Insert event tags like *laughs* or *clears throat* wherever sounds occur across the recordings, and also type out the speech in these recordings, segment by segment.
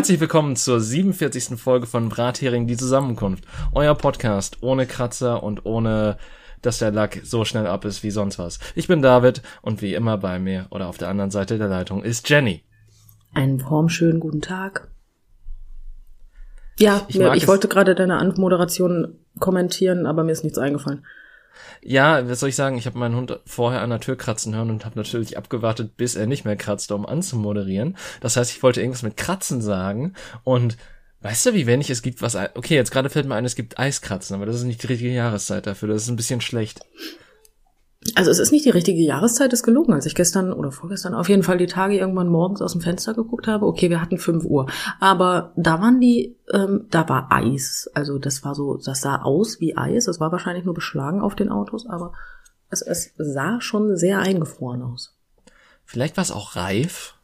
Herzlich willkommen zur 47. Folge von Brathering die Zusammenkunft. Euer Podcast ohne Kratzer und ohne dass der Lack so schnell ab ist wie sonst was. Ich bin David und wie immer bei mir oder auf der anderen Seite der Leitung ist Jenny. Einen formschönen guten Tag. Ja, Ich ich, ich wollte gerade deine Anmoderation kommentieren, aber mir ist nichts eingefallen. Ja, was soll ich sagen? Ich habe meinen Hund vorher an der Tür kratzen hören und habe natürlich abgewartet, bis er nicht mehr kratzt, um anzumoderieren. Das heißt, ich wollte irgendwas mit Kratzen sagen und weißt du, wie wenig es gibt, was okay, jetzt gerade fällt mir ein, es gibt Eiskratzen, aber das ist nicht die richtige Jahreszeit dafür. Das ist ein bisschen schlecht. Also es ist nicht die richtige Jahreszeit, ist gelogen. Als ich gestern oder vorgestern auf jeden Fall die Tage irgendwann morgens aus dem Fenster geguckt habe, okay, wir hatten 5 Uhr. Aber da waren die, ähm, da war Eis. Also das war so, das sah aus wie Eis. Es war wahrscheinlich nur beschlagen auf den Autos, aber es, es sah schon sehr eingefroren aus. Vielleicht war es auch reif.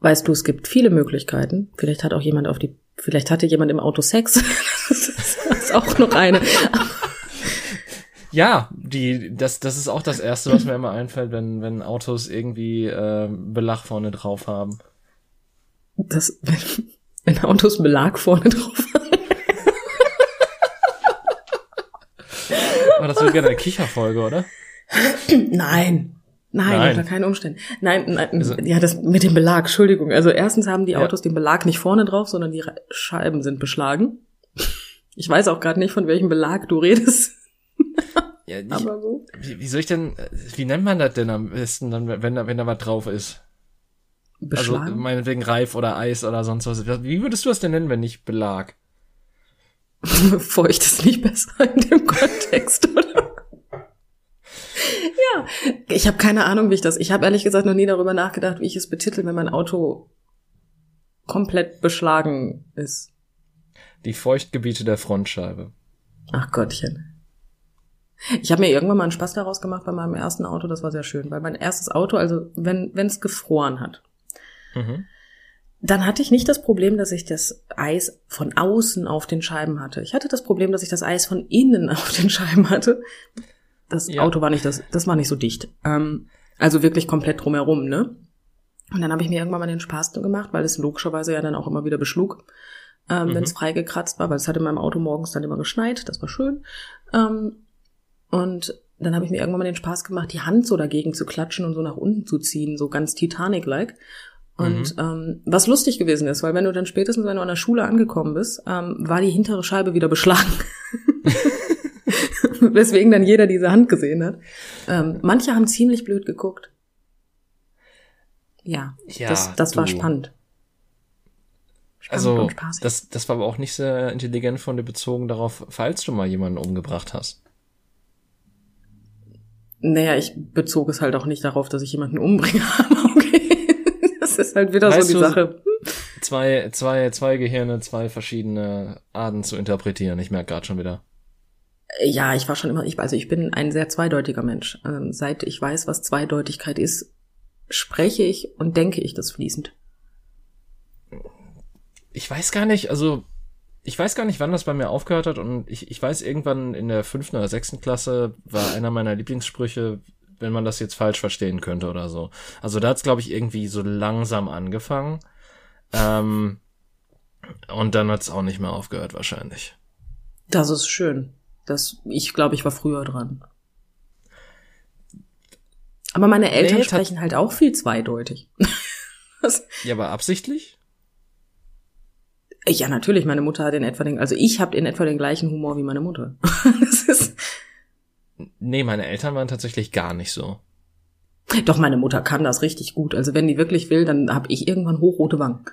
Weißt du, es gibt viele Möglichkeiten. Vielleicht hat auch jemand auf die, vielleicht hatte jemand im Auto Sex. *laughs* das ist auch noch eine. Ja, die, das, das ist auch das Erste, was mir immer einfällt, wenn, wenn Autos irgendwie äh, Belach vorne drauf haben. Das, wenn, wenn Autos Belag vorne drauf haben. Aber das wird gerne eine Kicherfolge, oder? Nein. Nein, Nein. unter keinen Umständen. Nein, nein, Also- ja, das mit dem Belag, Entschuldigung. Also erstens haben die Ja. Autos den Belag nicht vorne drauf, sondern die Scheiben sind beschlagen. Ich weiß auch gerade nicht, von welchem Belag du redest. Ja, ich, Aber so. wie, wie soll ich denn, wie nennt man das denn am besten, dann, wenn da, wenn da was drauf ist? Also Beschlagen. meinetwegen Reif oder Eis oder sonst was. Wie würdest du das denn nennen, wenn nicht Belag? *laughs* Feucht ist nicht besser in dem Kontext, *laughs* oder? ja, ich habe keine Ahnung, wie ich das. Ich habe ehrlich gesagt noch nie darüber nachgedacht, wie ich es betitel, wenn mein Auto komplett beschlagen ist. Die Feuchtgebiete der Frontscheibe. Ach Gottchen. Ich habe mir irgendwann mal einen Spaß daraus gemacht bei meinem ersten Auto. Das war sehr schön, weil mein erstes Auto, also wenn es gefroren hat, Mhm. dann hatte ich nicht das Problem, dass ich das Eis von außen auf den Scheiben hatte. Ich hatte das Problem, dass ich das Eis von innen *laughs* auf den Scheiben hatte. Das Ja. Auto war nicht das, das war nicht so dicht. Ähm, also wirklich komplett drumherum, ne? Und dann habe ich mir irgendwann mal den Spaß gemacht, weil es logischerweise ja dann auch immer wieder beschlug, ähm, Mhm. wenn es freigekratzt war, weil es hat in meinem Auto morgens dann immer geschneit, das war schön. Ähm, und dann habe ich mir irgendwann mal den Spaß gemacht, die Hand so dagegen zu klatschen und so nach unten zu ziehen, so ganz Titanic-like. Und ähm, was lustig gewesen ist, weil wenn du dann spätestens, wenn du an der Schule angekommen bist, ähm, war die hintere Scheibe wieder beschlagen. *laughs* Weswegen dann jeder diese Hand gesehen hat. Ähm, manche haben ziemlich blöd geguckt. Ja, Ja, das, das war spannend. Spannend Also, das, das war aber auch nicht sehr intelligent von dir bezogen darauf, falls du mal jemanden umgebracht hast. Naja, ich bezog es halt auch nicht darauf, dass ich jemanden umbringe. *laughs* Aber okay, das ist halt wieder Weißt so die du- Sache. Zwei, zwei, zwei Gehirne, zwei verschiedene Arten zu interpretieren. Ich merke gerade schon wieder. Ja, ich war schon immer, ich, also ich bin ein sehr zweideutiger Mensch. Ähm, seit ich weiß, was Zweideutigkeit ist, spreche ich und denke ich das fließend. Ich weiß gar nicht, also ich weiß gar nicht, wann das bei mir aufgehört hat und ich, ich weiß, irgendwann in der fünften oder sechsten Klasse war einer meiner Lieblingssprüche, wenn man das jetzt falsch verstehen könnte oder so. Also da hat's glaube ich, irgendwie so langsam angefangen. Ähm, und dann hat's auch nicht mehr aufgehört wahrscheinlich. Das ist schön. Das, ich glaube, ich war früher dran. Aber meine Eltern Nee, sprechen halt auch viel zweideutig. *laughs* Ja, aber absichtlich? Ja, natürlich, meine Mutter hat in etwa den, also ich habe in etwa den gleichen Humor wie meine Mutter. *laughs* Das ist, Nee, meine Eltern waren tatsächlich gar nicht so. doch, meine Mutter kann das richtig gut. Also wenn die wirklich will, dann habe ich irgendwann hochrote Wangen.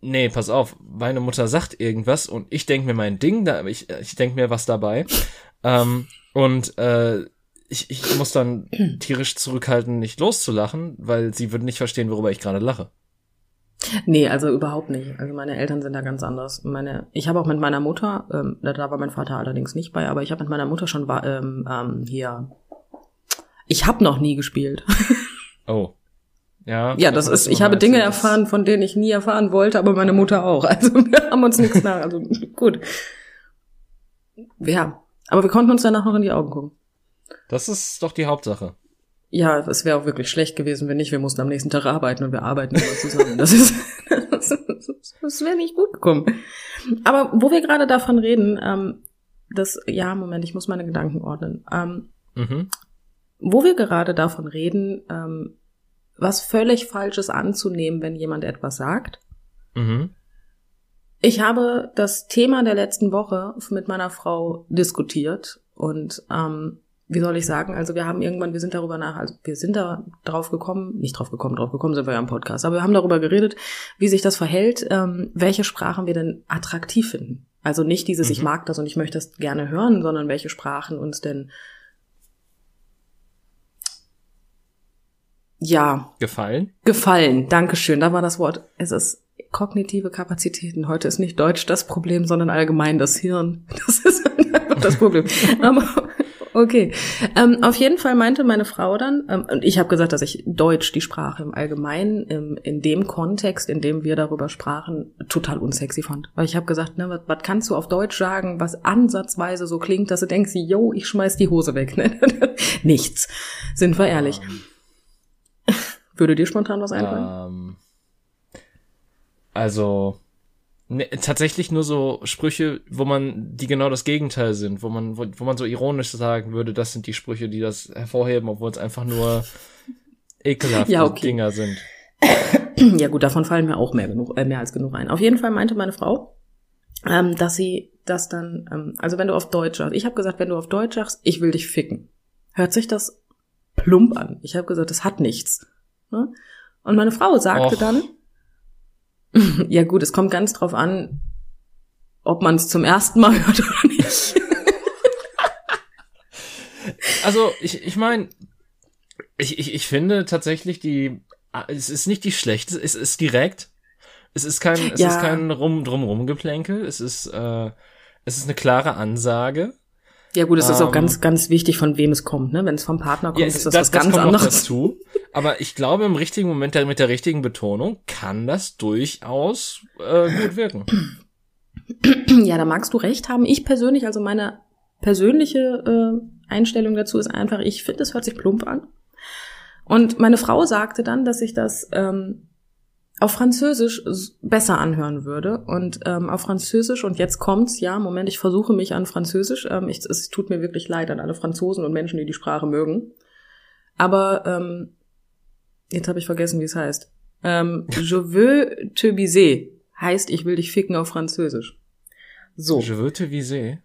Nee, pass auf, meine Mutter sagt irgendwas und ich denk mir mein Ding, da ich, ich denk mir was dabei. Ähm, und äh, ich, ich muss dann tierisch zurückhalten, nicht loszulachen, weil sie würden nicht verstehen, worüber ich gerade lache. Nee, also überhaupt nicht. Also meine Eltern sind da ganz anders. Meine, ich habe auch mit meiner Mutter, ähm, da da war mein Vater allerdings nicht bei, aber ich habe mit meiner Mutter schon ähm, ähm, hier. Ich habe noch nie gespielt. *laughs* Oh. Ja. Ja, das hast ist. Ich habe Dinge das- erfahren, von denen ich nie erfahren wollte, aber meine Mutter auch. *laughs* Also wir haben uns nichts nach. Also gut. Ja, aber wir konnten uns danach noch in die Augen gucken. Das ist doch die Hauptsache. Ja, es wäre auch wirklich schlecht gewesen, wenn nicht. Wir mussten am nächsten Tag arbeiten und wir arbeiten immer zusammen. Das ist, *laughs* das, das wäre nicht gut gekommen. Aber wo wir gerade davon reden, ähm, das, ja, Moment, ich muss meine Gedanken ordnen. Ähm, mhm. Wo wir gerade davon reden, ähm, was völlig Falsches anzunehmen, wenn jemand etwas sagt. Mhm. Ich habe das Thema der letzten Woche mit meiner Frau diskutiert und ähm, wie soll ich sagen, also wir haben irgendwann, wir sind darüber nach, also wir sind da drauf gekommen, nicht drauf gekommen, drauf gekommen sind wir ja im Podcast, aber wir haben darüber geredet, wie sich das verhält, ähm, welche Sprachen wir denn attraktiv finden. Also nicht dieses, mhm. ich mag das und ich möchte das gerne hören, sondern welche Sprachen uns denn ja. Gefallen? Gefallen, Dankeschön, da war das Wort. Es ist kognitive Kapazitäten. Heute ist nicht Deutsch das Problem, sondern allgemein das Hirn. Das ist *laughs* das Problem. Aber okay. Ähm, auf jeden Fall meinte meine Frau dann, ähm, und ich habe gesagt, dass ich Deutsch, die Sprache im Allgemeinen, im, in dem Kontext, in dem wir darüber sprachen, total unsexy fand. Weil ich habe gesagt, ne, was, was kannst du auf Deutsch sagen, was ansatzweise so klingt, dass du denkst, yo, ich schmeiß die Hose weg. Ne? *laughs* Nichts. Sind wir ehrlich. Um. Ähm. Würde dir spontan was einfallen? Um ähm. Also ne, tatsächlich nur so Sprüche, wo man, die genau das Gegenteil sind, wo man, wo, wo man so ironisch sagen würde, das sind die Sprüche, die das hervorheben, obwohl es einfach nur *laughs* ekelhafte ja, okay. Dinger sind. *clears throat* Ja gut, davon fallen mir auch mehr, genug, äh, mehr als genug ein. Auf jeden Fall meinte meine Frau, ähm, dass sie das dann, ähm, also wenn du auf Deutsch sagst, ich habe gesagt, wenn du auf Deutsch sagst, ich will dich ficken, hört sich das plump an. Ich habe gesagt, das hat nichts. Ne? Und meine Frau sagte Och. dann, *laughs* ja gut, es kommt ganz drauf an, ob man es zum ersten Mal *laughs* hört oder nicht. also ich, ich meine, ich, ich, ich finde tatsächlich die, es ist nicht die schlechte, es ist direkt. Es ist kein, es ja. ist kein rum drumrum Geplänkel. Es ist, äh, es ist eine klare Ansage. Ja gut, es ist auch ganz, ähm, ganz wichtig, von wem es kommt. Ne? Wenn es vom Partner kommt, ja, ist das, das was ganz anderes. dazu. Aber ich glaube, im richtigen Moment mit der richtigen Betonung kann das durchaus äh, gut wirken. Ja, da magst du recht haben. Ich persönlich, also meine persönliche äh, Einstellung dazu ist einfach, ich finde, es hört sich plump an. Und meine Frau sagte dann, dass ich das ähm, auf Französisch besser anhören würde. Und ähm, auf Französisch, und jetzt kommt's, ja, Moment, ich versuche mich an Französisch. Ähm, ich, es tut mir wirklich leid an alle Franzosen und Menschen, die die Sprache mögen. Aber ähm, jetzt habe ich vergessen, wie es heißt. Ähm, *laughs* je veux te biser heißt, ich will dich ficken auf Französisch. So. Je veux te viser.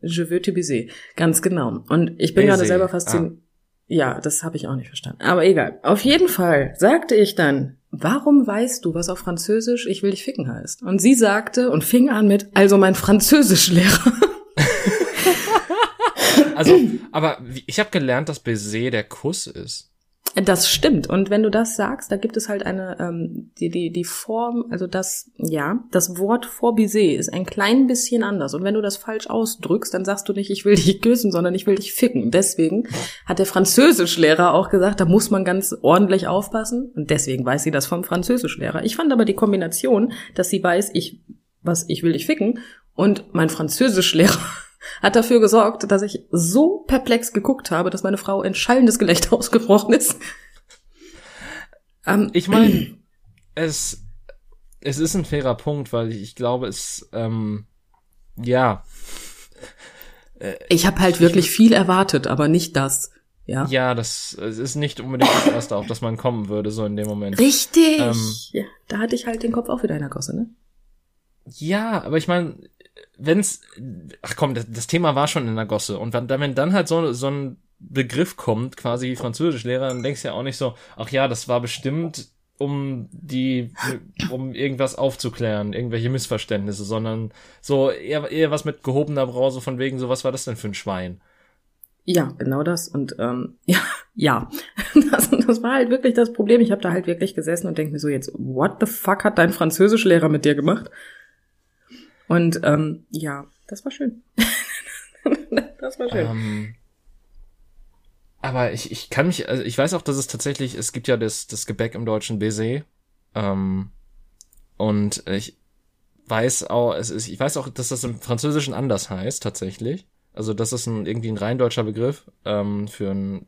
Je veux te biser. Ganz genau. Und ich bin gerade selber fasziniert. Ah. Ja, das habe ich auch nicht verstanden. Aber egal. Auf jeden Fall sagte ich dann, warum weißt du, was auf Französisch ich will dich ficken heißt? Und sie sagte und fing an mit, also mein Französischlehrer. *laughs* also, aber ich habe gelernt, dass Baiser der Kuss ist. Das stimmt. Und wenn du das sagst, da gibt es halt eine, ähm, die, die, die Form, also das, ja, das Wort vor Baiser ist ein klein bisschen anders. Und wenn du das falsch ausdrückst, dann sagst du nicht, ich will dich küssen, sondern ich will dich ficken. Deswegen hat der Französischlehrer auch gesagt, da muss man ganz ordentlich aufpassen. Und deswegen weiß sie das vom Französischlehrer. Ich fand aber die Kombination, dass sie weiß, ich, was, ich will dich ficken und mein Französischlehrer hat dafür gesorgt, dass ich so perplex geguckt habe, dass meine Frau in schallendes Gelächter *laughs* ausgebrochen ist. Ähm, ich meine, *clears throat* es, es ist ein fairer Punkt, weil ich, ich glaube, es, ähm, ja. Ich habe halt wirklich viel erwartet, aber nicht das. Ja, ja das es ist nicht unbedingt das Erste, auf das man kommen würde, so in dem Moment. Richtig. Ähm, ja, da hatte ich halt den Kopf auch wieder in der Gosse, ne? Ja, aber ich meine, wenn's, ach komm, das, das, Thema war schon in der Gosse und wenn, wenn dann halt so, so ein Begriff kommt, quasi Französischlehrer, dann denkst du ja auch nicht so, ach ja, das war bestimmt, um die, um irgendwas aufzuklären, irgendwelche Missverständnisse, sondern so eher, eher was mit gehobener Brause von wegen, so was war das denn für ein Schwein? Ja, genau das. Und ähm, *laughs* ja, ja. Das, das war halt wirklich das Problem. Ich habe da halt wirklich gesessen und denke mir so jetzt, what the fuck hat dein Französischlehrer mit dir gemacht? Und ähm, ja, das war schön. *laughs* das war schön. Um, ähm, aber ich, ich kann mich, also ich weiß auch, dass es tatsächlich, es gibt ja das, das Gebäck im deutschen Baiser. Ähm, und ich weiß auch, es ist, ich weiß auch, dass das im Französischen anders heißt, tatsächlich. Also das ist ein, irgendwie ein rein deutscher Begriff ähm, für ein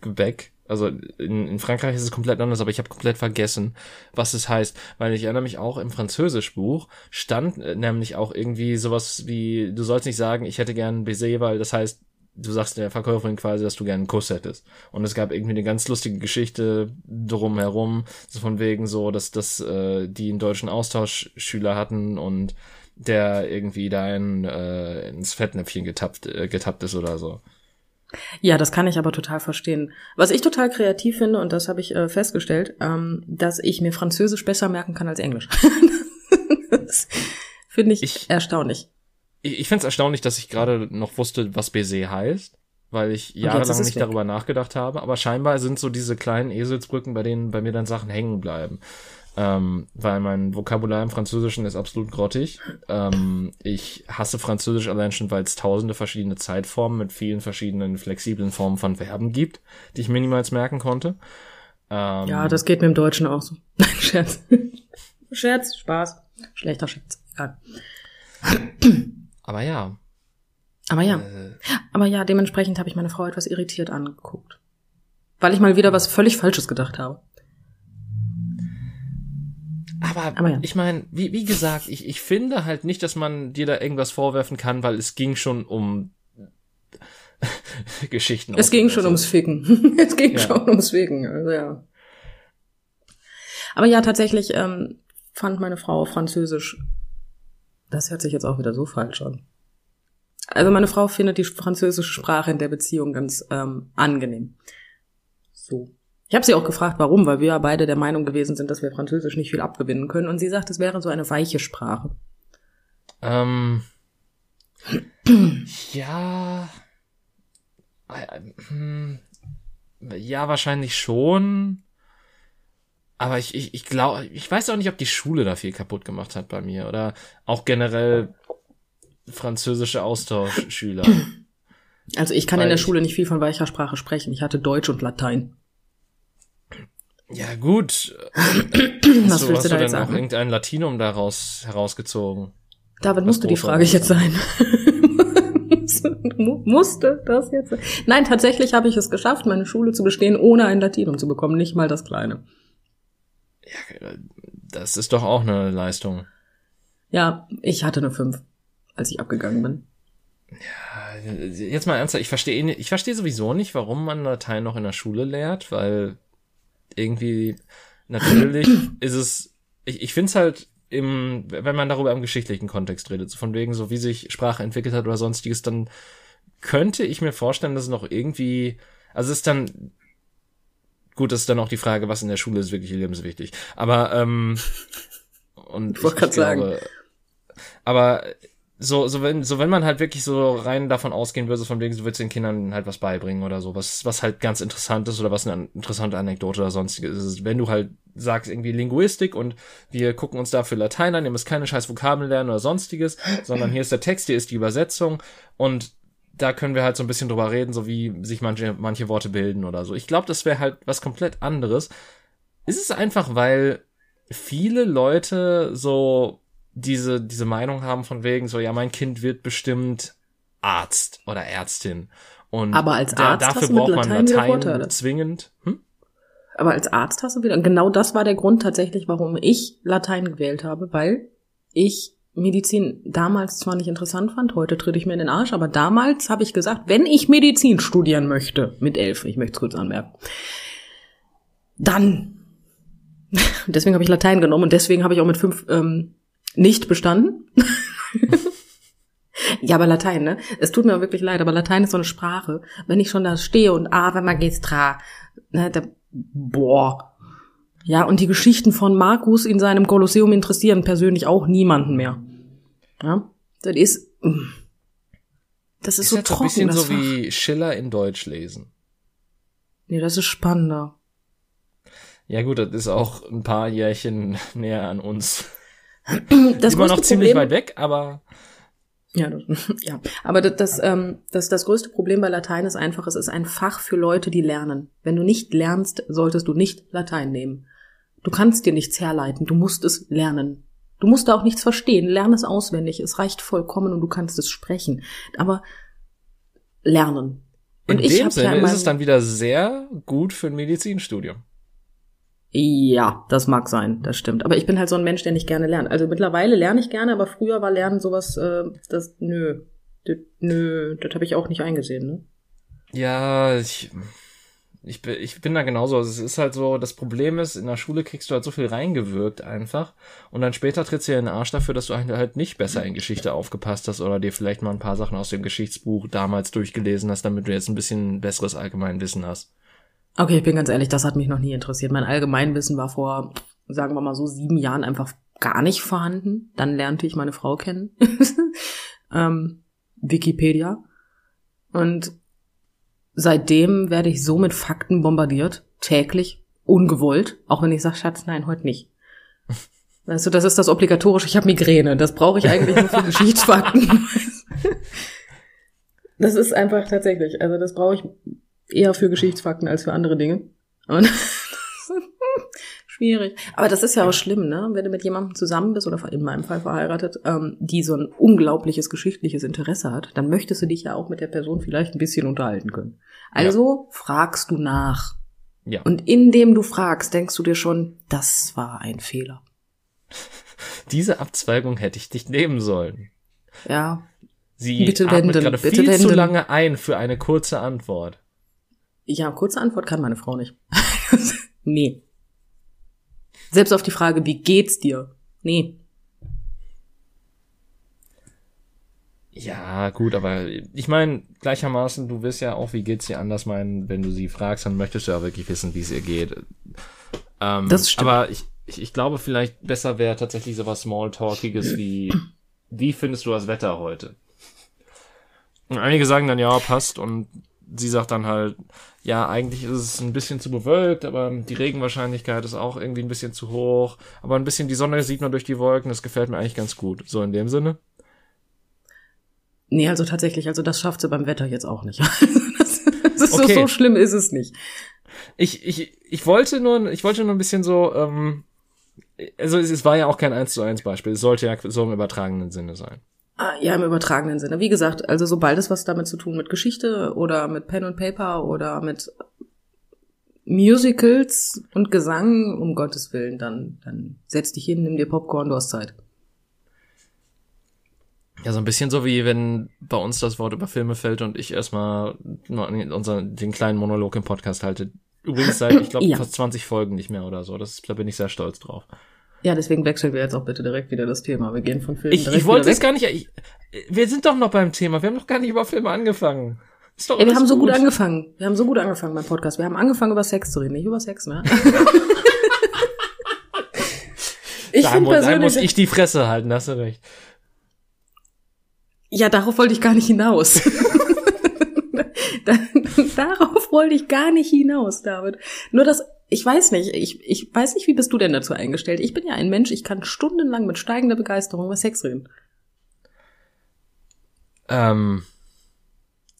Gebäck. Also in, in Frankreich ist es komplett anders, aber ich habe komplett vergessen, was es heißt. Weil ich erinnere mich auch im Französischbuch stand äh, nämlich auch irgendwie sowas wie, du sollst nicht sagen, ich hätte gern Baiser, weil das heißt, du sagst der Verkäuferin quasi, dass du gerne einen Kuss hättest. Und es gab irgendwie eine ganz lustige Geschichte drumherum, so von wegen so, dass, dass äh, die einen deutschen Austauschschüler hatten und der irgendwie da in, äh, ins Fettnäpfchen getappt, äh, getappt ist oder so. Ja, das kann ich aber total verstehen. Was ich total kreativ finde, und das habe ich äh, festgestellt, ähm, dass ich mir Französisch besser merken kann als Englisch. *laughs* das finde ich, ich, erstaunlich. Ich, ich finde es erstaunlich, dass ich gerade noch wusste, was Baiser heißt, weil ich jahrelang nicht weg. darüber nachgedacht habe. Aber scheinbar sind so diese kleinen Eselsbrücken, bei denen bei mir dann Sachen hängen bleiben ähm, weil mein Vokabular im Französischen ist absolut grottig. Ähm, ich hasse Französisch allein schon, weil es tausende verschiedene Zeitformen mit vielen verschiedenen flexiblen Formen von Verben gibt, die ich mir niemals merken konnte. Ähm, ja, das geht mir im Deutschen auch so. *laughs* Nein, Scherz. Scherz, Spaß. Schlechter Scherz. Ja. Aber ja. Aber ja. Äh, Aber ja, dementsprechend habe ich meine Frau etwas irritiert angeguckt. Weil ich mal wieder was völlig Falsches gedacht habe. Aber, Aber ja. ich meine, wie, wie gesagt, ich, ich finde halt nicht, dass man dir da irgendwas vorwerfen kann, weil es ging schon um *laughs* Geschichten. Es ging schon ums Ficken. *laughs* es ging ja. schon ums Ficken, also ja. Aber ja, tatsächlich ähm, fand meine Frau Französisch. Das hört sich jetzt auch wieder so falsch an. Also meine Frau findet die französische Sprache in der Beziehung ganz ähm, angenehm. So. Ich habe sie auch gefragt, warum, weil wir ja beide der Meinung gewesen sind, dass wir Französisch nicht viel abgewinnen können. Und sie sagt, es wäre so eine weiche Sprache. Ähm, ja. Hm, ja, wahrscheinlich schon. Aber ich, ich, ich glaube, ich weiß auch nicht, ob die Schule da viel kaputt gemacht hat bei mir. Oder auch generell französische Austauschschüler. Also ich kann Weil in der Schule nicht viel von weicher Sprache sprechen. Ich hatte Deutsch und Latein. Ja, gut. Was hast du, willst du da jetzt sagen? irgendein Latinum daraus herausgezogen? David, musste die Frage jetzt sein. *laughs* musste das jetzt sein? Nein, tatsächlich habe ich es geschafft, meine Schule zu bestehen, ohne ein Latinum zu bekommen, nicht mal das kleine. Ja, das ist doch auch eine Leistung. Ja, ich hatte eine 5, als ich abgegangen bin. Ja, jetzt mal ernsthaft, ich verstehe ich verstehe sowieso nicht, warum man Latein noch in der Schule lehrt, weil irgendwie, natürlich *clears throat* ist es, ich, ich finde es halt im, wenn man darüber im geschichtlichen Kontext redet, so von wegen so, wie sich Sprache entwickelt hat oder sonstiges, dann könnte ich mir vorstellen, dass es noch irgendwie, also es ist dann, gut, das ist dann auch die Frage, was in der Schule ist wirklich lebenswichtig. Aber, ähm, und ich, ich, ich glaube, sagen. aber so, so wenn, so wenn man halt wirklich so rein davon ausgehen würde, so von wegen, du willst den Kindern halt was beibringen oder so, was, was halt ganz interessant ist oder was eine interessante Anekdote oder sonstiges ist. Wenn du halt sagst irgendwie Linguistik und wir gucken uns dafür Latein an, ihr müsst keine scheiß Vokabeln lernen oder sonstiges, sondern hier ist der Text, hier ist die Übersetzung und da können wir halt so ein bisschen drüber reden, so wie sich manche, manche Worte bilden oder so. Ich glaube, das wäre halt was komplett anderes. Ist es einfach, weil viele Leute so diese, diese Meinung haben von wegen so, ja, mein Kind wird bestimmt Arzt oder Ärztin. Und Aber als Arzt da, dafür braucht man Latein, Latein zwingend. Hm? Aber als Arzt hast du wieder, genau das war der Grund tatsächlich, warum ich Latein gewählt habe, weil ich Medizin damals zwar nicht interessant fand, heute tritt ich mir in den Arsch, aber damals habe ich gesagt, wenn ich Medizin studieren möchte, mit elf, ich möchte es kurz anmerken, dann, *laughs* deswegen habe ich Latein genommen und deswegen habe ich auch mit fünf ähm, nicht bestanden. *laughs* ja, aber Latein, ne? Es tut mir wirklich leid, aber Latein ist so eine Sprache. Wenn ich schon da stehe und Ave Magistra, ne, da, boah. Ja, und die Geschichten von Markus in seinem Kolosseum interessieren persönlich auch niemanden mehr. Ja, das ist, das ist, ist so das trocken. Ein bisschen so wie Schiller in Deutsch lesen. Nee, das ist spannender. Ja gut, das ist auch ein paar Jährchen näher an uns. Das Immer noch ziemlich Problem, weit weg, aber ja, *laughs* ja. Aber das, das, ähm, das, das größte Problem bei Latein ist einfach, es ist ein Fach für Leute, die lernen. Wenn du nicht lernst, solltest du nicht Latein nehmen. Du kannst dir nichts herleiten, du musst es lernen. Du musst da auch nichts verstehen, lern es auswendig, es reicht vollkommen und du kannst es sprechen. Aber lernen. In Und ich dem ja Sinne in ist es dann wieder sehr gut für ein Medizinstudium. Ja, das mag sein, das stimmt. Aber ich bin halt so ein Mensch, der nicht gerne lernt. Also mittlerweile lerne ich gerne, aber früher war Lernen sowas, äh, das, nö, das, nö, das habe ich auch nicht eingesehen, ne? Ja, ich, ich, bin, ich bin da genauso. Also es ist halt so, das Problem ist, in der Schule kriegst du halt so viel reingewirkt einfach. Und dann später trittst du dir in den Arsch dafür, dass du halt nicht besser in Geschichte aufgepasst hast oder dir vielleicht mal ein paar Sachen aus dem Geschichtsbuch damals durchgelesen hast, damit du jetzt ein bisschen besseres Allgemeinwissen hast. Okay, ich bin ganz ehrlich, das hat mich noch nie interessiert. Mein Allgemeinwissen war vor, sagen wir mal so, sieben Jahren einfach gar nicht vorhanden. Dann lernte ich meine Frau kennen. *laughs* ähm, Wikipedia. Und seitdem werde ich so mit Fakten bombardiert, täglich, ungewollt, auch wenn ich sage, Schatz, nein, heute nicht. *laughs* Weißt du, das ist das obligatorische, ich habe Migräne, das brauche ich eigentlich nur für *laughs* Geschichtsfakten. Das ist einfach tatsächlich, also das brauche ich eher für Geschichtsfakten als für andere Dinge. Und *laughs* schwierig. Aber das ist ja auch schlimm, ne? Wenn du mit jemandem zusammen bist oder in meinem Fall verheiratet, ähm, die so ein unglaubliches geschichtliches Interesse hat, dann möchtest du dich ja auch mit der Person vielleicht ein bisschen unterhalten können. Also fragst du nach. Ja. Und indem du fragst, denkst du dir schon, das war ein Fehler. *laughs* Diese Abzweigung hätte ich nicht nehmen sollen. Ja. Sie Bitte atmet wenden, gerade bitte viel zu wenden. lange ein für eine kurze Antwort. Ja, kurze Antwort kann meine Frau nicht. *laughs* nee. Selbst auf die Frage, wie geht's dir? Nee. Ja, gut, aber ich meine, gleichermaßen, du wirst ja auch, wie geht's dir anders meinen, wenn du sie fragst, dann möchtest du ja wirklich wissen, wie es ihr geht. Ähm, Das stimmt. Aber ich, ich, ich glaube, vielleicht besser wäre tatsächlich sowas Smalltalkiges wie, wie findest du das Wetter heute? Und einige sagen dann, ja, passt, und sie sagt dann halt, ja, eigentlich ist es ein bisschen zu bewölkt, aber die Regenwahrscheinlichkeit ist auch irgendwie ein bisschen zu hoch, aber ein bisschen die Sonne sieht man durch die Wolken, das gefällt mir eigentlich ganz gut. So in dem Sinne. Nee, also tatsächlich, also das schafft sie beim Wetter jetzt auch nicht. das, *laughs* das ist Okay. so, so schlimm ist es nicht. Ich, ich, ich wollte nur, ich wollte nur ein bisschen so, ähm, also es, es war ja auch kein 1 zu 1 Beispiel. Es sollte ja so im übertragenen Sinne sein. Ah, Ja, im übertragenen Sinne. Wie gesagt, also sobald es was damit zu tun mit Geschichte oder mit Pen und Paper oder mit Musicals und Gesang, um Gottes Willen, dann, dann setz dich hin, nimm dir Popcorn, du hast Zeit. Ja, so ein bisschen so wie wenn bei uns das Wort über Filme fällt und ich erstmal unseren, den kleinen Monolog im Podcast halte. Übrigens seit, ich glaube, *clears throat* Ja. fast 20 Folgen nicht mehr oder so. Das, da bin ich sehr stolz drauf. Ja, deswegen wechseln wir jetzt auch bitte direkt wieder das Thema. Wir gehen von Filmen Ich, direkt ich wollte es gar nicht, ich, wir sind doch noch beim Thema. Wir haben noch gar nicht über Filme angefangen. Ist doch Ey, wir haben so gut angefangen. Wir haben so gut angefangen beim Podcast. Wir haben angefangen über Sex zu reden, nicht über Sex, ne? *laughs* ich Da, finde da muss persönlich, ich die Fresse halten, hast du recht. ja, darauf wollte ich gar nicht hinaus. *laughs* Da- darauf wollte ich gar nicht hinaus, David. Nur das, ich weiß nicht, ich, ich weiß nicht, wie bist du denn dazu eingestellt? Ich bin ja ein Mensch, ich kann stundenlang mit steigender Begeisterung über Sex reden. Ähm,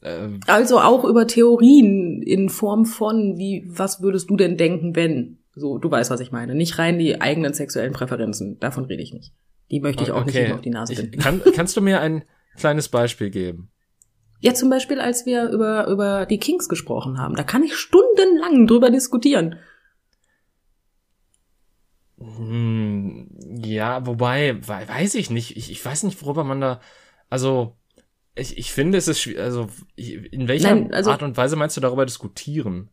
äh, Also auch über Theorien in Form von, wie, was würdest du denn denken, wenn? So, du weißt, was ich meine. Nicht rein die eigenen sexuellen Präferenzen. Davon rede ich nicht. Die möchte ich auch nicht immer auf die Nase Ich, binden. kann, kannst du mir ein kleines Beispiel geben? Ja, zum Beispiel, als wir über, über die Kings gesprochen haben. Da kann ich stundenlang drüber diskutieren. Hm, ja, wobei, wei- weiß ich nicht. Ich, ich weiß nicht, worüber man da. Also, ich, ich finde, es ist also in welcher Nein, also- Art und Weise meinst du darüber diskutieren?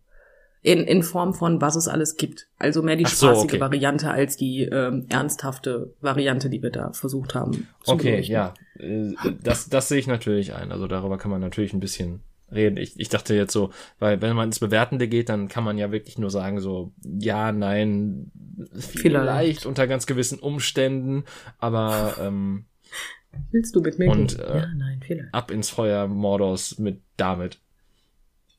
In, in Form von, was es alles gibt. Also mehr die Ach so, spaßige okay. Variante als die ähm, ernsthafte Variante, die wir da versucht haben. zu Okay, beleuchten. ja, äh, das, das sehe ich natürlich ein. Also darüber kann man natürlich ein bisschen reden. Ich, ich dachte jetzt so, weil wenn man ins Bewertende geht, dann kann man ja wirklich nur sagen so, ja, nein, vielleicht, Vielleicht. unter ganz gewissen Umständen, aber *laughs* ähm, Willst du mit mir Und, gehen? äh, ja, nein, vielleicht. ab ins Feuer Mordors mit damit.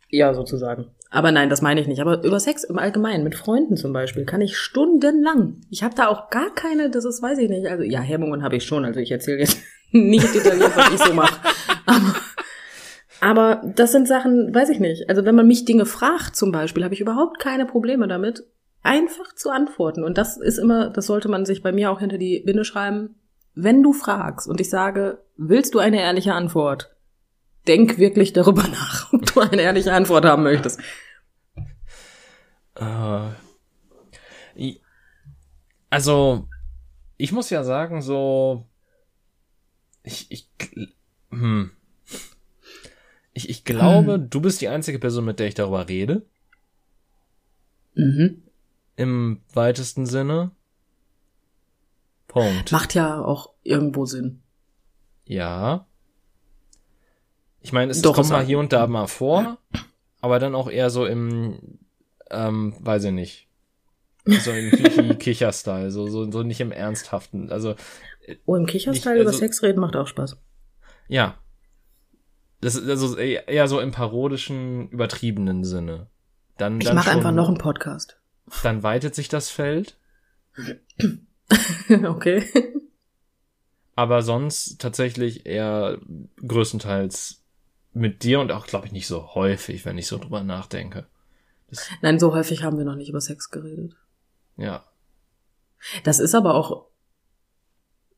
Ja, sozusagen. Aber nein, das meine ich nicht. Aber über Sex im Allgemeinen, mit Freunden zum Beispiel, kann ich stundenlang. Ich habe da auch gar keine, das ist, weiß ich nicht. Also ja, Hemmungen habe ich schon. Also ich erzähle jetzt *laughs* nicht detailliert, was ich so mache. Aber, aber das sind Sachen, weiß ich nicht. Also wenn man mich Dinge fragt zum Beispiel, habe ich überhaupt keine Probleme damit, einfach zu antworten. Und das ist immer, das sollte man sich bei mir auch hinter die Binde schreiben. Wenn du fragst und ich sage, willst du eine ehrliche Antwort? denk wirklich darüber *laughs* nach, ob du eine ehrliche Antwort haben möchtest. Äh, also, ich muss ja sagen, so, ich, ich, hm. Ich, ich glaube, du bist die einzige Person, mit der ich darüber rede. Mhm. Im weitesten Sinne. Punkt. Macht ja auch irgendwo Sinn. Ja. Ich meine, es Doch, kommt mal hier und da mal vor, aber dann auch eher so im, ähm, weiß ich nicht. So im Kichi-Kicher-Style, *laughs* so, so, so nicht im Ernsthaften. Also, Oh, im Kicherstyle Ich- über also- Sex reden macht auch Spaß. ja. Das ist also eher eher so im parodischen, übertriebenen Sinne. Dann, Ich dann mache einfach noch einen Podcast. Dann weitet sich das Feld, *laughs* okay. aber sonst tatsächlich eher größtenteils mit dir und auch, glaube ich, nicht so häufig, wenn ich so drüber nachdenke. Das, Nein, so häufig haben wir noch nicht über Sex geredet. ja. Das ist aber auch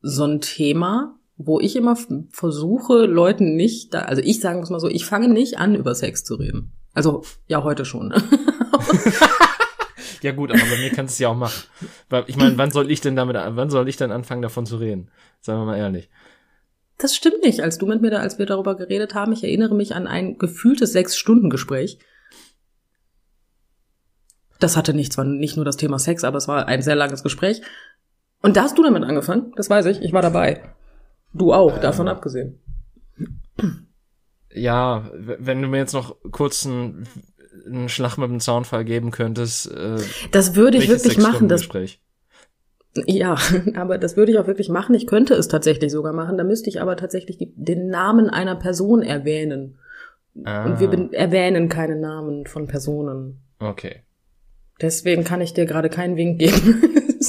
so ein Thema, wo ich immer versuche, Leuten nicht, da, also ich sagen muss mal so, ich fange nicht an, über Sex zu reden. Also, ja, heute schon. *laughs* Ja gut, aber bei mir kannst du es ja auch machen. Weil, ich meine, wann soll ich denn damit, wann soll ich denn anfangen, davon zu reden? Sagen wir mal ehrlich. Das stimmt nicht. Als du mit mir da, als wir darüber geredet haben, ich erinnere mich an ein gefühltes Sechs-Stunden-Gespräch. Das hatte nicht, zwar nicht nur das Thema Sex, aber es war ein sehr langes Gespräch. Und da hast du damit angefangen, das weiß ich, ich war dabei. Du auch, davon Ähm. abgesehen. Ja, wenn du mir jetzt noch kurz einen, einen Schlag mit dem Zaunfall geben könntest, äh, Das würde ich wirklich machen. Das, Sechs-Stunden-Gespräch? ja, *laughs* aber das würde ich auch wirklich machen. Ich könnte es tatsächlich sogar machen. Da müsste ich aber tatsächlich die, den Namen einer Person erwähnen. Ah, Und wir ben- erwähnen keine Namen von Personen. okay. Deswegen kann ich dir gerade keinen Wink geben. *laughs*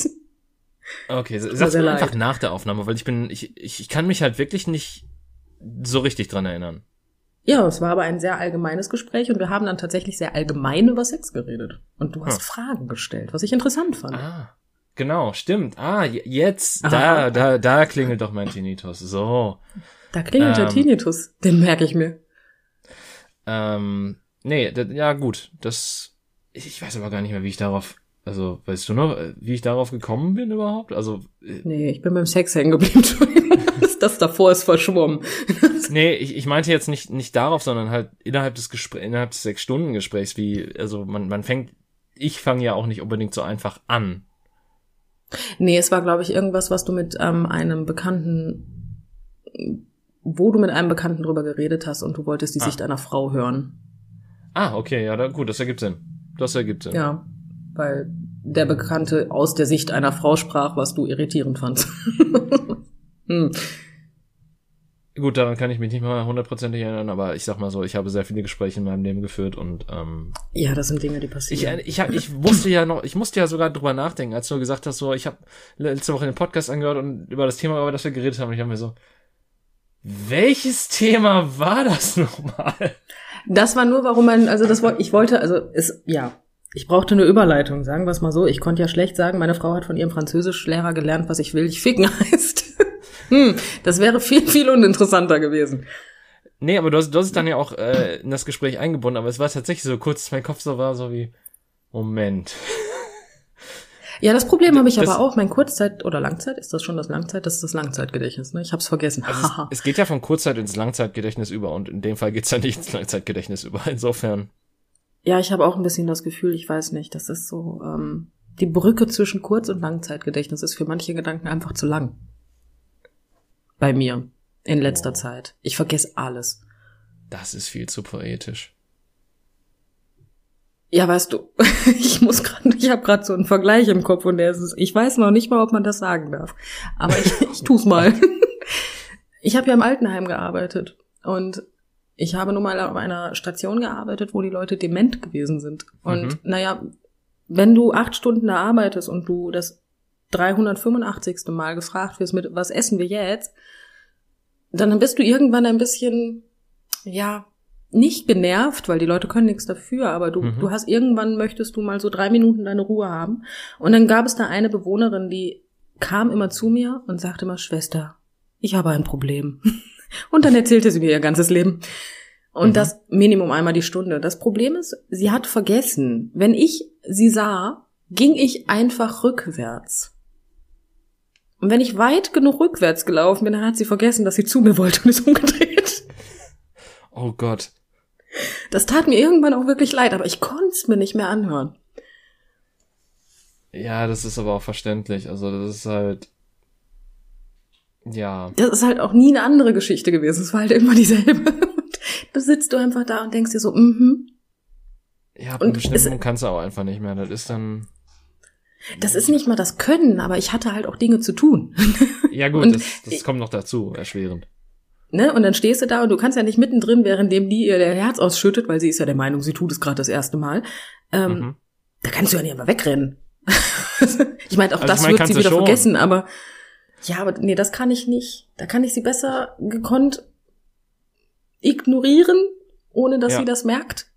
Okay, mir sag sehr mir leid. einfach nach der Aufnahme, weil ich bin, ich, ich, ich kann mich halt wirklich nicht so richtig dran erinnern. Ja, es war aber ein sehr allgemeines Gespräch und wir haben dann tatsächlich sehr allgemein über Sex geredet. Und du hast Hm. Fragen gestellt, was ich interessant fand. Ah, genau, stimmt. Ah, jetzt, Aha. da, da, da klingelt doch mein Tinnitus. So. Da klingelt der Ähm. Tinnitus, den merke ich mir. Ähm, nee, ja gut, das, ich, ich weiß aber gar nicht mehr, wie ich darauf, also, weißt du noch, äh, wie ich darauf gekommen bin überhaupt? Also, äh, Nee, ich bin beim Sex hängen geblieben. *laughs* Das, davor ist verschwommen. *laughs* nee, ich, ich meinte jetzt nicht, nicht darauf, sondern halt innerhalb des Gesprächs, innerhalb des Sechs-Stunden-Gesprächs, wie, also, man, man fängt, ich fange ja auch nicht unbedingt so einfach an. Nee, es war, glaube ich, irgendwas, was du mit ähm, einem Bekannten, wo du mit einem Bekannten drüber geredet hast und du wolltest die Ah. Sicht einer Frau hören. Ah, okay, ja, da, gut, das ergibt Sinn. Das ergibt Sinn. Ja, weil der Bekannte aus der Sicht einer Frau sprach, was du irritierend fandst. *laughs* hm. Gut, daran kann ich mich nicht mal hundertprozentig erinnern, aber ich sag mal so, ich habe sehr viele Gespräche in meinem Leben geführt und ähm, Ja, das sind Dinge, die ich, passieren. ich, hab, ich wusste ja noch, ich musste ja sogar drüber nachdenken, als du gesagt hast, so, ich habe letzte Woche den Podcast angehört und über das Thema, über das wir geredet haben, und ich habe mir so, welches Thema war das nochmal? Das war nur, warum man, also das wollte, ich wollte, also es, ja, ich brauchte eine Überleitung, sagen wir es mal so. Ich konnte ja schlecht sagen, meine Frau hat von ihrem Französischlehrer gelernt, was ich will, ich ficken *laughs* heißt. hm, das wäre viel, viel uninteressanter gewesen. Nee, aber du hast, du hast dann ja auch äh, in das Gespräch eingebunden, aber es war tatsächlich so kurz, dass mein Kopf so war, so wie, Moment. Ja, das Problem habe ich Das- aber auch. Mein Kurzzeit- oder Langzeit, ist das schon das Langzeit? Das ist das Langzeitgedächtnis, ne? Ich hab's vergessen. Also es, es geht ja von Kurzzeit ins Langzeitgedächtnis über und in dem Fall geht's ja nicht ins Langzeitgedächtnis über. Insofern. Ja, ich habe auch ein bisschen das Gefühl, ich weiß nicht, das ist so, ähm, die Brücke zwischen Kurz- und Langzeitgedächtnis ist für manche Gedanken einfach zu lang. Bei mir. In letzter Wow. Zeit. Ich vergesse alles. Das ist viel zu poetisch. Ja, weißt du, *laughs* ich muss gerade, ich habe gerade so einen Vergleich im Kopf und der ist. Ich weiß noch nicht mal, ob man das sagen darf. Aber ich, ich tu's mal. *laughs* Ich habe ja im Altenheim gearbeitet und ich habe nun mal auf einer Station gearbeitet, wo die Leute dement gewesen sind. Und Mhm. naja, wenn du acht Stunden da arbeitest und du das 385. Mal gefragt wirst mit, was essen wir jetzt, dann bist du irgendwann ein bisschen, ja, nicht genervt, weil die Leute können nichts dafür, aber du, Mhm. du hast irgendwann möchtest du mal so drei Minuten deine Ruhe haben. Und dann gab es da eine Bewohnerin, die kam immer zu mir und sagte immer, Schwester, ich habe ein Problem. *laughs* Und dann erzählte sie mir ihr ganzes Leben. Und mhm. das Minimum einmal die Stunde. Das Problem ist, sie hat vergessen. Wenn ich sie sah, ging ich einfach rückwärts. Und wenn ich weit genug rückwärts gelaufen bin, dann hat sie vergessen, dass sie zu mir wollte und ist umgedreht. *laughs* Oh Gott. Das tat mir irgendwann auch wirklich leid, aber ich konnte es mir nicht mehr anhören. Ja, das ist aber auch verständlich. Also das ist halt. Ja. Das ist halt auch nie eine andere Geschichte gewesen. Es war halt immer dieselbe. *laughs* Und da sitzt du einfach da und denkst dir so, mhm. Ja, und bestimmten kannst du auch einfach nicht mehr. Das ist dann. Das ist nicht mal das Können, aber ich hatte halt auch Dinge zu tun. *laughs* Ja, gut, das, das kommt noch dazu, erschwerend. Ne? Und dann stehst du da und du kannst ja nicht mittendrin, währenddem die ihr der Herz ausschüttet, weil sie ist ja der Meinung, sie tut es gerade das erste Mal. Ähm, mhm. Da kannst du ja nicht einfach wegrennen. *laughs* ich meine, auch also das ich mein, wird sie wieder schon. vergessen, aber ja, aber nee, das kann ich nicht. Da kann ich sie besser gekonnt ignorieren, ohne dass ja. sie das merkt,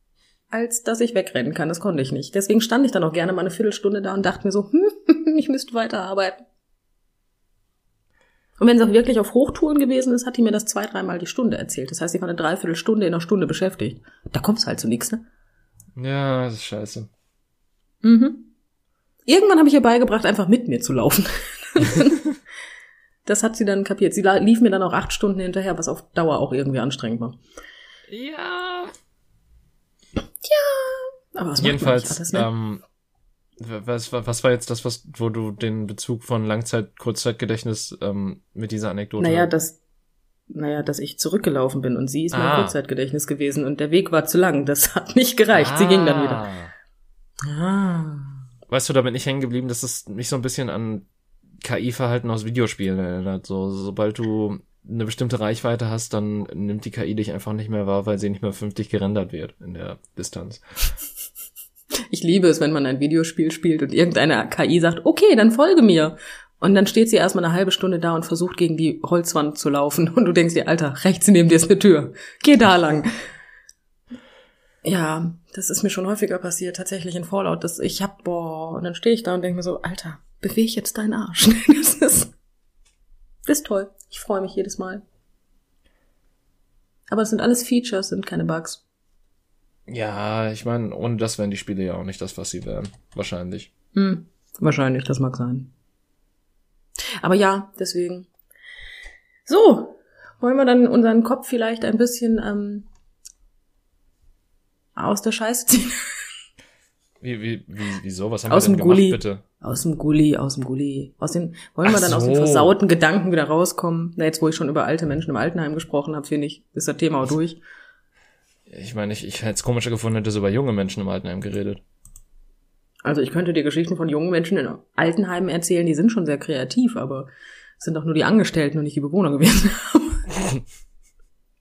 als dass ich wegrennen kann. Das konnte ich nicht. Deswegen stand ich dann auch gerne mal eine Viertelstunde da und dachte mir so, *laughs* hm, ich müsste weiterarbeiten. Und wenn es auch wirklich auf Hochtouren gewesen ist, hat die mir das zwei, dreimal die Stunde erzählt. Das heißt, ich war eine Dreiviertelstunde in einer Stunde beschäftigt. Da kommt's halt zu nichts, ne? Ja, das ist scheiße. Mhm. Irgendwann habe ich ihr beigebracht, einfach mit mir zu laufen. *laughs* das hat sie dann kapiert. Sie lief mir dann auch acht Stunden hinterher, was auf Dauer auch irgendwie anstrengend war. Ja. Ja. Aber was Jedenfalls, ähm, was, was war jetzt das, was, wo du den Bezug von Langzeit, Kurzzeitgedächtnis ähm, mit dieser Anekdote? Naja, das, naja, dass ich zurückgelaufen bin und sie ist ah. mein Kurzzeitgedächtnis gewesen und der Weg war zu lang. Das *laughs* hat nicht gereicht. Ah. Sie ging dann wieder. Ah. Weißt du, da bin ich hängen geblieben, dass es mich so ein bisschen an KI-Verhalten aus Videospielen erinnert. So, sobald du eine bestimmte Reichweite hast, dann nimmt die KI dich einfach nicht mehr wahr, weil sie nicht mehr vernünftig gerendert wird in der Distanz. Ich liebe es, wenn man ein Videospiel spielt und irgendeine KI sagt, okay, dann folge mir. Und dann steht sie erstmal eine halbe Stunde da und versucht gegen die Holzwand zu laufen. Und du denkst dir, Alter, rechts neben dir ist eine Tür. Geh da lang. Ja, das ist mir schon häufiger passiert, tatsächlich in Fallout, dass ich hab, boah, und dann stehe ich da und denke mir so, Alter, bewege jetzt deinen Arsch. *laughs* das ist, das ist toll. Ich freue mich jedes Mal. Aber es sind alles Features, sind keine Bugs. Ja, ich meine, ohne das wären die Spiele ja auch nicht das, was sie wären. Wahrscheinlich. Hm, wahrscheinlich, das mag sein. Aber ja, deswegen. So, wollen wir dann unseren Kopf vielleicht ein bisschen ähm, aus der Scheiße ziehen? *laughs* Wie, wie, wie, wieso? Was haben aus wir denn Gulli, gemacht, bitte? Aus dem Gulli, aus dem Gulli. Aus den, wollen wir Ach dann so. aus den versauten Gedanken wieder rauskommen? Na, jetzt, wo ich schon über alte Menschen im Altenheim gesprochen habe, finde ich, ist das Thema auch durch. Ich meine, ich, ich hätte es komischer gefunden, hätte über junge Menschen im Altenheim geredet. Also ich könnte dir Geschichten von jungen Menschen in Altenheimen erzählen, die sind schon sehr kreativ, aber es sind doch nur die Angestellten und nicht die Bewohner gewesen. *laughs*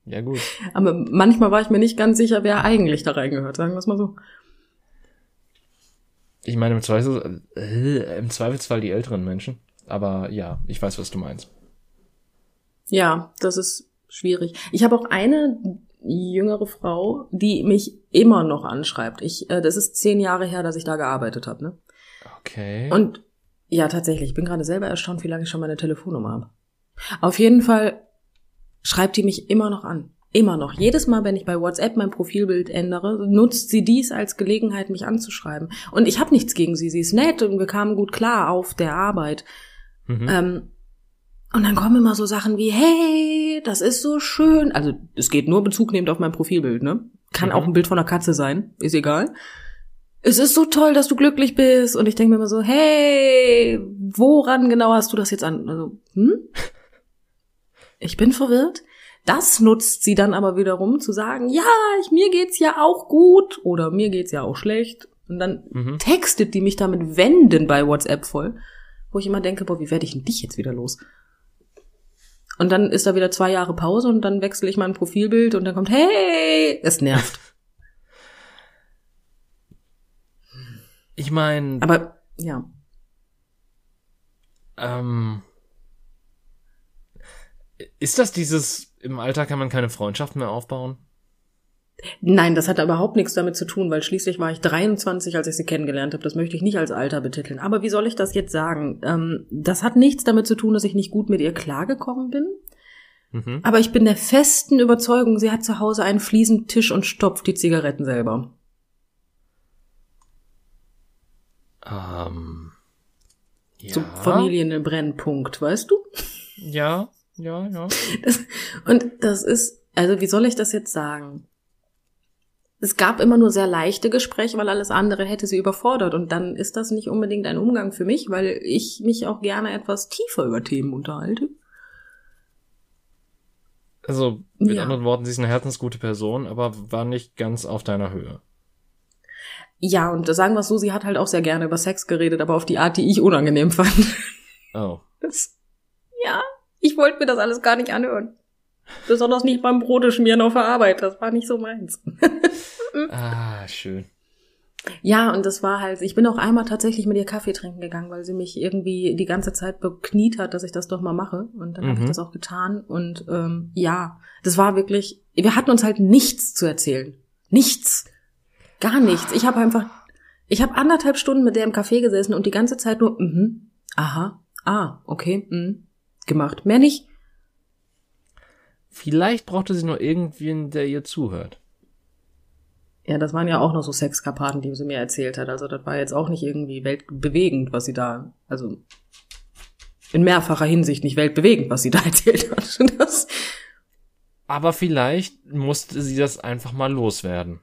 ja, gut. Aber manchmal war ich mir nicht ganz sicher, wer eigentlich da reingehört, sagen wir es mal so. Ich meine, im, Zweifel, äh, im Zweifelsfall die älteren Menschen. Aber ja, ich weiß, was du meinst. Ja, das ist schwierig. Ich habe auch eine jüngere Frau, die mich immer noch anschreibt. Ich, äh, das ist zehn Jahre her, dass ich da gearbeitet habe. Ne? Okay. Und ja, tatsächlich, ich bin gerade selber erstaunt, wie lange ich schon meine Telefonnummer habe. Auf jeden Fall schreibt die mich immer noch an. Immer noch. Jedes Mal, wenn ich bei WhatsApp mein Profilbild ändere, nutzt sie dies als Gelegenheit, mich anzuschreiben. Und ich habe nichts gegen sie. Sie ist nett und wir kamen gut klar auf der Arbeit. Mhm. Ähm, und dann kommen immer so Sachen wie, hey, das ist so schön. Also es geht nur Bezug nehmend auf mein Profilbild, ne? Kann mhm. auch ein Bild von einer Katze sein, ist egal. Es ist so toll, dass du glücklich bist. Und ich denke mir immer so, hey, woran genau hast du das jetzt an? Also, hm? Ich bin verwirrt. Das nutzt sie dann aber wiederum zu sagen, ja, ich, mir geht's ja auch gut oder mir geht's ja auch schlecht. Und dann mhm. textet die mich damit wenden bei WhatsApp voll, wo ich immer denke, boah, wie werde ich denn dich jetzt wieder los? Und dann ist da wieder zwei Jahre Pause und dann wechsle ich mein Profilbild und dann kommt, hey, es nervt. *laughs* Ich meine. Aber, ja. Ähm, ist das dieses, im Alter kann man keine Freundschaft mehr aufbauen? Nein, das hat überhaupt nichts damit zu tun, weil schließlich war ich 23, als ich sie kennengelernt habe. Das möchte ich nicht als Alter betiteln. Aber wie soll ich das jetzt sagen? Ähm, das hat nichts damit zu tun, dass ich nicht gut mit ihr klargekommen bin. Mhm. Aber ich bin der festen Überzeugung, sie hat zu Hause einen Fliesentisch und stopft die Zigaretten selber. Ähm, ja. So Familienbrennpunkt, weißt du? Ja, ja, ja. Das, und das ist, also wie soll ich das jetzt sagen? Es gab immer nur sehr leichte Gespräche, weil alles andere hätte sie überfordert. Und dann ist das nicht unbedingt ein Umgang für mich, weil ich mich auch gerne etwas tiefer über Themen unterhalte. Also, mit Ja. anderen Worten, sie ist eine herzensgute Person, aber war nicht ganz auf deiner Höhe. Ja, und sagen wir es so, sie hat halt auch sehr gerne über Sex geredet, aber auf die Art, die ich unangenehm fand. Oh. Das, ja, ich wollte mir das alles gar nicht anhören. Besonders nicht beim Brote schmieren auf der Arbeit. Das war nicht so meins. *laughs* Ah, schön. Ja, und das war halt, ich bin auch einmal tatsächlich mit ihr Kaffee trinken gegangen, weil sie mich irgendwie die ganze Zeit bekniet hat, dass ich das doch mal mache. Und dann habe Mhm. ich das auch getan. Und ähm, ja, das war wirklich, wir hatten uns halt nichts zu erzählen. Nichts. Gar nichts. Ich habe einfach, ich habe anderthalb Stunden mit der im Café gesessen und die ganze Zeit nur, mhm, aha, ah, okay, mhm, gemacht. Mehr nicht. Vielleicht brauchte sie nur irgendwen, der ihr zuhört. Ja, das waren ja auch noch so Sexkarpaten, die sie mir erzählt hat. Also das war jetzt auch nicht irgendwie weltbewegend, was sie da, also in mehrfacher Hinsicht nicht weltbewegend, was sie da *laughs* erzählt hat. Das, Aber vielleicht musste sie das einfach mal loswerden.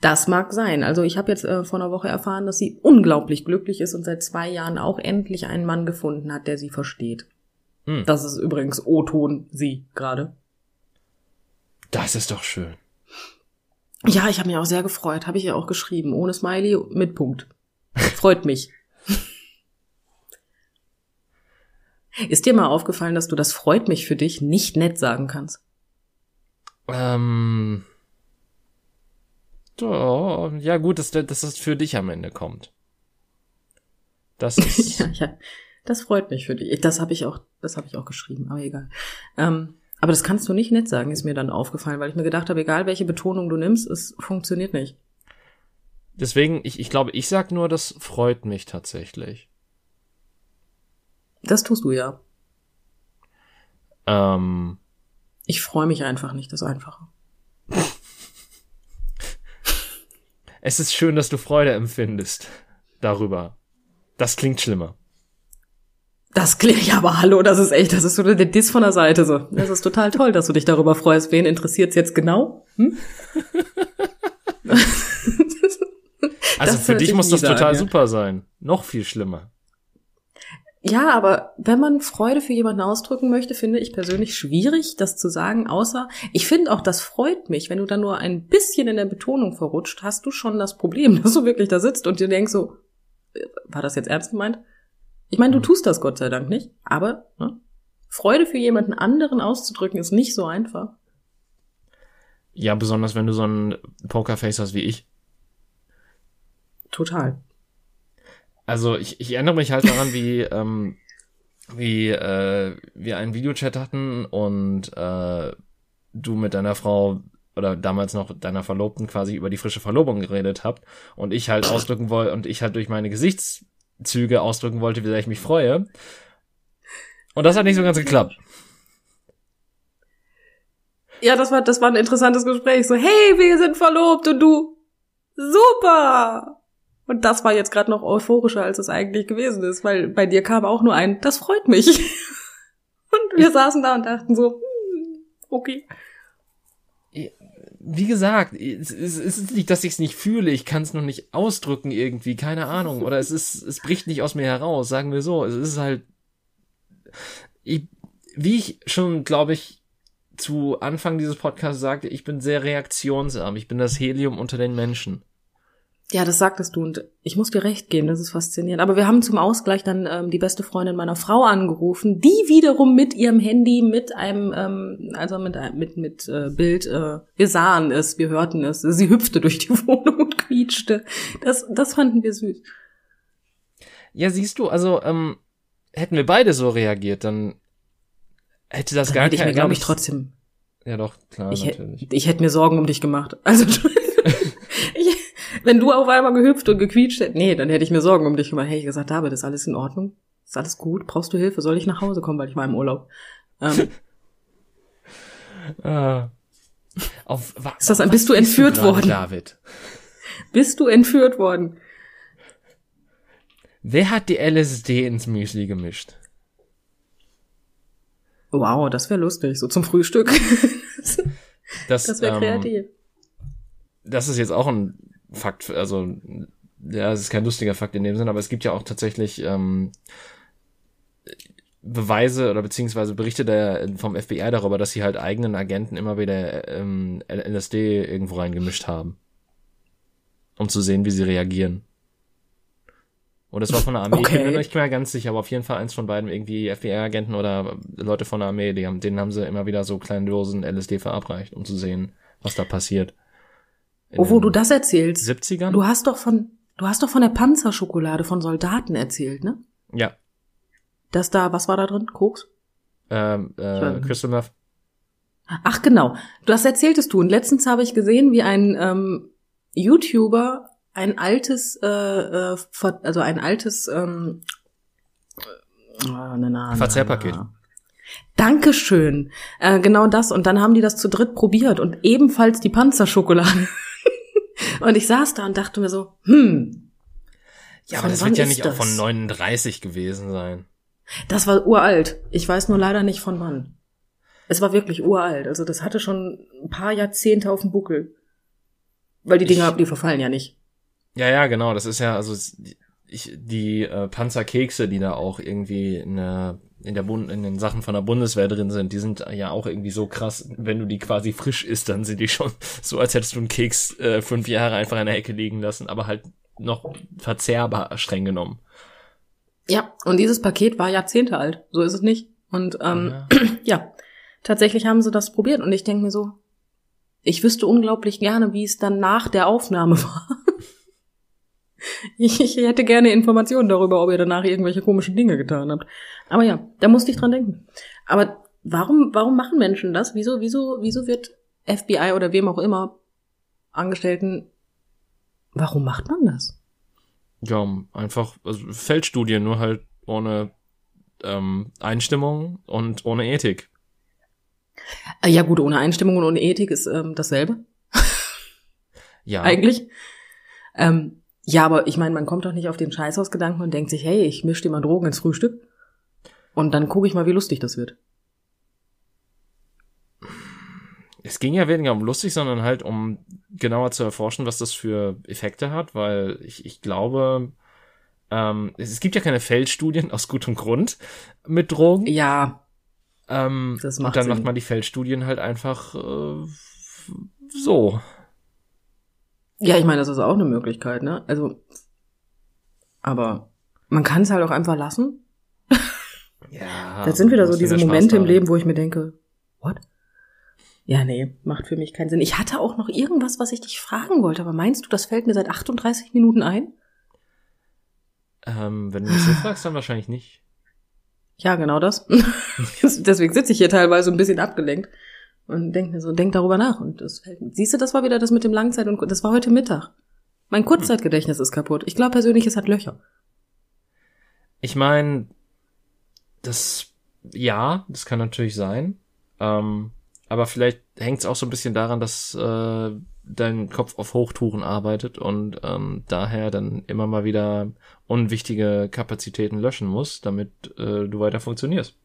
Das mag sein. Also ich habe jetzt äh, vor einer Woche erfahren, dass sie unglaublich glücklich ist und seit zwei Jahren auch endlich einen Mann gefunden hat, der sie versteht. Hm. Das ist übrigens O-Ton sie gerade. Das ist doch schön. Ja, ich habe mich auch sehr gefreut. Habe ich ja auch geschrieben. Ohne Smiley, mit Punkt. Freut mich. *laughs* Ist dir mal aufgefallen, dass du das freut mich für dich nicht nett sagen kannst? Ähm. So, ja gut, dass, dass das für dich am Ende kommt. Das *laughs* ist. ja, ja, das freut mich für dich. Das habe ich auch, das habe ich auch geschrieben, aber egal. Ähm, aber das kannst du nicht nett sagen, ist mir dann aufgefallen, weil ich mir gedacht habe, egal welche Betonung du nimmst, es funktioniert nicht. Deswegen, ich, ich glaube, ich sag nur, das freut mich tatsächlich. Das tust du ja. Ähm, Ich freue mich einfach nicht, das Einfache. Es ist schön, dass du Freude empfindest darüber. Das klingt schlimmer. Das klingt ja aber hallo, das ist echt, das ist so der Diss von der Seite so. Das ist total toll, dass du dich darüber freust. Wen interessiert's jetzt genau? Hm? *laughs* Also Das für dich muss das total ja. super sein. Noch viel schlimmer. Ja, aber wenn man Freude für jemanden ausdrücken möchte, finde ich persönlich schwierig, das zu sagen, außer ich finde auch, das freut mich. Wenn du dann nur ein bisschen in der Betonung verrutscht, hast du schon das Problem, *laughs* dass du wirklich da sitzt und dir denkst so, äh, war das jetzt ernst gemeint? Ich meine, du tust das Gott sei Dank nicht, aber ne, Freude für jemanden anderen auszudrücken ist nicht so einfach. Ja, besonders wenn du so ein Pokerface hast wie ich. Total. Also ich, ich erinnere mich halt daran, wie, ähm, wie äh, wir einen Videochat hatten und äh, du mit deiner Frau oder damals noch deiner Verlobten quasi über die frische Verlobung geredet habt und ich halt ausdrücken wollte und ich halt durch meine Gesichtszüge ausdrücken wollte, wie sehr ich mich freue. Und das hat nicht so ganz geklappt. Ja, das war, das war ein interessantes Gespräch. So, hey, wir sind verlobt und du, super! Und das war jetzt gerade noch euphorischer, als es eigentlich gewesen ist, weil bei dir kam auch nur ein, das freut mich. *laughs* Und wir saßen da und dachten so, hm, okay. Wie gesagt, es ist, es ist nicht, dass ich es nicht fühle, ich kann es noch nicht ausdrücken irgendwie, keine Ahnung. Oder es ist, es bricht nicht aus mir heraus, sagen wir so. Es ist halt, ich, wie ich schon, glaube ich, zu Anfang dieses Podcasts sagte, ich bin sehr reaktionsarm. Ich bin das Helium unter den Menschen. Ja, das sagtest du und ich muss dir recht geben, das ist faszinierend. Aber wir haben zum Ausgleich dann ähm, die beste Freundin meiner Frau angerufen, die wiederum mit ihrem Handy mit einem, ähm, also mit einem- mit mit äh, Bild, äh, wir sahen es, wir hörten es. Sie hüpfte durch die *laughs* Wohnung und quietschte. Das, das fanden wir süß. Ja, siehst du, also ähm, hätten wir beide so reagiert, dann hätte das Dann gar hätte ich mir, glaube ich, trotzdem Ja, doch, klar, Ich, natürlich. ich hätte mir Sorgen um dich gemacht. Also, *laughs* wenn du auf einmal gehüpft und gequietscht hättest, nee, dann hätte ich mir Sorgen um dich gemacht. Hätte ich gesagt, David, ist alles in Ordnung? Ist alles gut? Brauchst du Hilfe? Soll ich nach Hause kommen, weil ich war im Urlaub? Ähm, Äh, *laughs* auf, wa- Ist das ein- bist du entführt gerade, worden? David? bist du entführt worden? Wer hat die LSD ins Müsli gemischt? Wow, das wäre lustig, so zum Frühstück. *laughs* Das, das wäre ähm, kreativ. das ist jetzt auch ein Fakt, also ja, es ist kein lustiger Fakt in dem Sinne, aber es gibt ja auch tatsächlich ähm, Beweise oder beziehungsweise Berichte der, vom FBI darüber, dass sie halt eigenen Agenten immer wieder ähm, LSD irgendwo reingemischt haben. Um zu sehen, wie sie reagieren. Und das war von der Armee. Ich bin Okay. mir nicht mehr ganz sicher, aber auf jeden Fall eins von beiden, irgendwie FBI-Agenten oder Leute von der Armee, die haben, denen haben sie immer wieder so kleine Dosen LSD verabreicht, um zu sehen, was da passiert. Oh, wo du das erzählst. 70ern? Du hast doch von, du hast doch von der Panzerschokolade von Soldaten erzählt, ne? ja. Dass da, was war da drin? Koks? Ähm, äh, Crystal Meth. Ach genau, das erzähltest du. Und letztens habe ich gesehen, wie ein ähm, YouTuber ein altes, äh, äh, also ein altes ähm, äh, na, na, na, Verzehrpaket. na. Dankeschön. Äh, genau das. Und dann haben die das zu dritt probiert und ebenfalls die Panzerschokolade. *laughs* und ich saß da und dachte mir so, hm, Ja, aber das wird ja nicht auch das? von 39 gewesen sein. das war uralt. Ich weiß nur leider nicht von wann. Es war wirklich uralt. Also das hatte schon ein paar Jahrzehnte auf dem Buckel. Weil die Ich- Dinger, die verfallen ja nicht. Ja, ja, genau. Das ist ja, also ich, die äh, Panzerkekse, die da auch irgendwie in der, in der Bund, in den Sachen von der Bundeswehr drin sind, die sind ja auch irgendwie so krass. Wenn du die quasi frisch isst, dann sind die schon *laughs* so, als hättest du einen Keks äh, fünf Jahre einfach in der Ecke liegen lassen, aber halt noch verzehrbar streng genommen. Ja, und dieses Paket war Jahrzehnte alt. So ist es nicht. Und ähm, Ja. *clears throat* ja, tatsächlich haben sie das probiert. Und ich denke mir so, ich wüsste unglaublich gerne, wie es dann nach der Aufnahme *laughs* war. *laughs* Ich, hätte gerne Informationen darüber, ob ihr danach irgendwelche komischen Dinge getan habt. Aber ja, da musste ich dran denken. Aber warum, warum machen Menschen das? Wieso, wieso, wieso wird FBI oder wem auch immer Angestellten, warum macht man das? Ja, einfach, also Feldstudien, nur halt ohne ähm, Einstimmung und ohne Ethik. Äh, Ja gut, ohne Einstimmung und ohne Ethik ist ähm, dasselbe. Ja. *laughs* eigentlich. Ähm, ja, aber ich meine, man kommt doch nicht auf den Scheißhausgedanken und denkt sich, hey, ich misch dir mal Drogen ins Frühstück. Und dann gucke ich mal, wie lustig das wird. Es ging ja weniger um lustig, sondern halt um genauer zu erforschen, was das für Effekte hat, weil ich, ich glaube, ähm, es, gibt ja keine Feldstudien aus gutem Grund mit Drogen. Ja, Ähm, Das und macht dann Sinn. macht man die Feldstudien halt einfach äh, so. Ja, ich meine, das ist auch eine Möglichkeit, ne? Also, aber man kann es halt auch einfach lassen. *laughs* Ja. das sind wieder so diese Momente im. Leben, wo ich mir denke, what? Ja, nee, macht für mich keinen Sinn. Ich hatte auch noch irgendwas, was ich dich fragen wollte, aber meinst du, das fällt mir seit 38 Minuten ein? Ähm, wenn du mich so fragst, dann wahrscheinlich nicht. Ja, genau das. *laughs* Deswegen sitze ich hier teilweise ein bisschen abgelenkt und denke mir so, denk darüber nach. Und das fällt, siehst du, das war wieder das mit dem Langzeit und das war heute Mittag. Mein Kurzzeitgedächtnis ist kaputt. Ich glaube persönlich, es hat Löcher. Ich meine, das, ja, das kann natürlich sein. Ähm, aber vielleicht hängt es auch so ein bisschen daran, dass äh, dein Kopf auf Hochtouren arbeitet und ähm, daher dann immer mal wieder unwichtige Kapazitäten löschen muss, damit äh, du weiter funktionierst.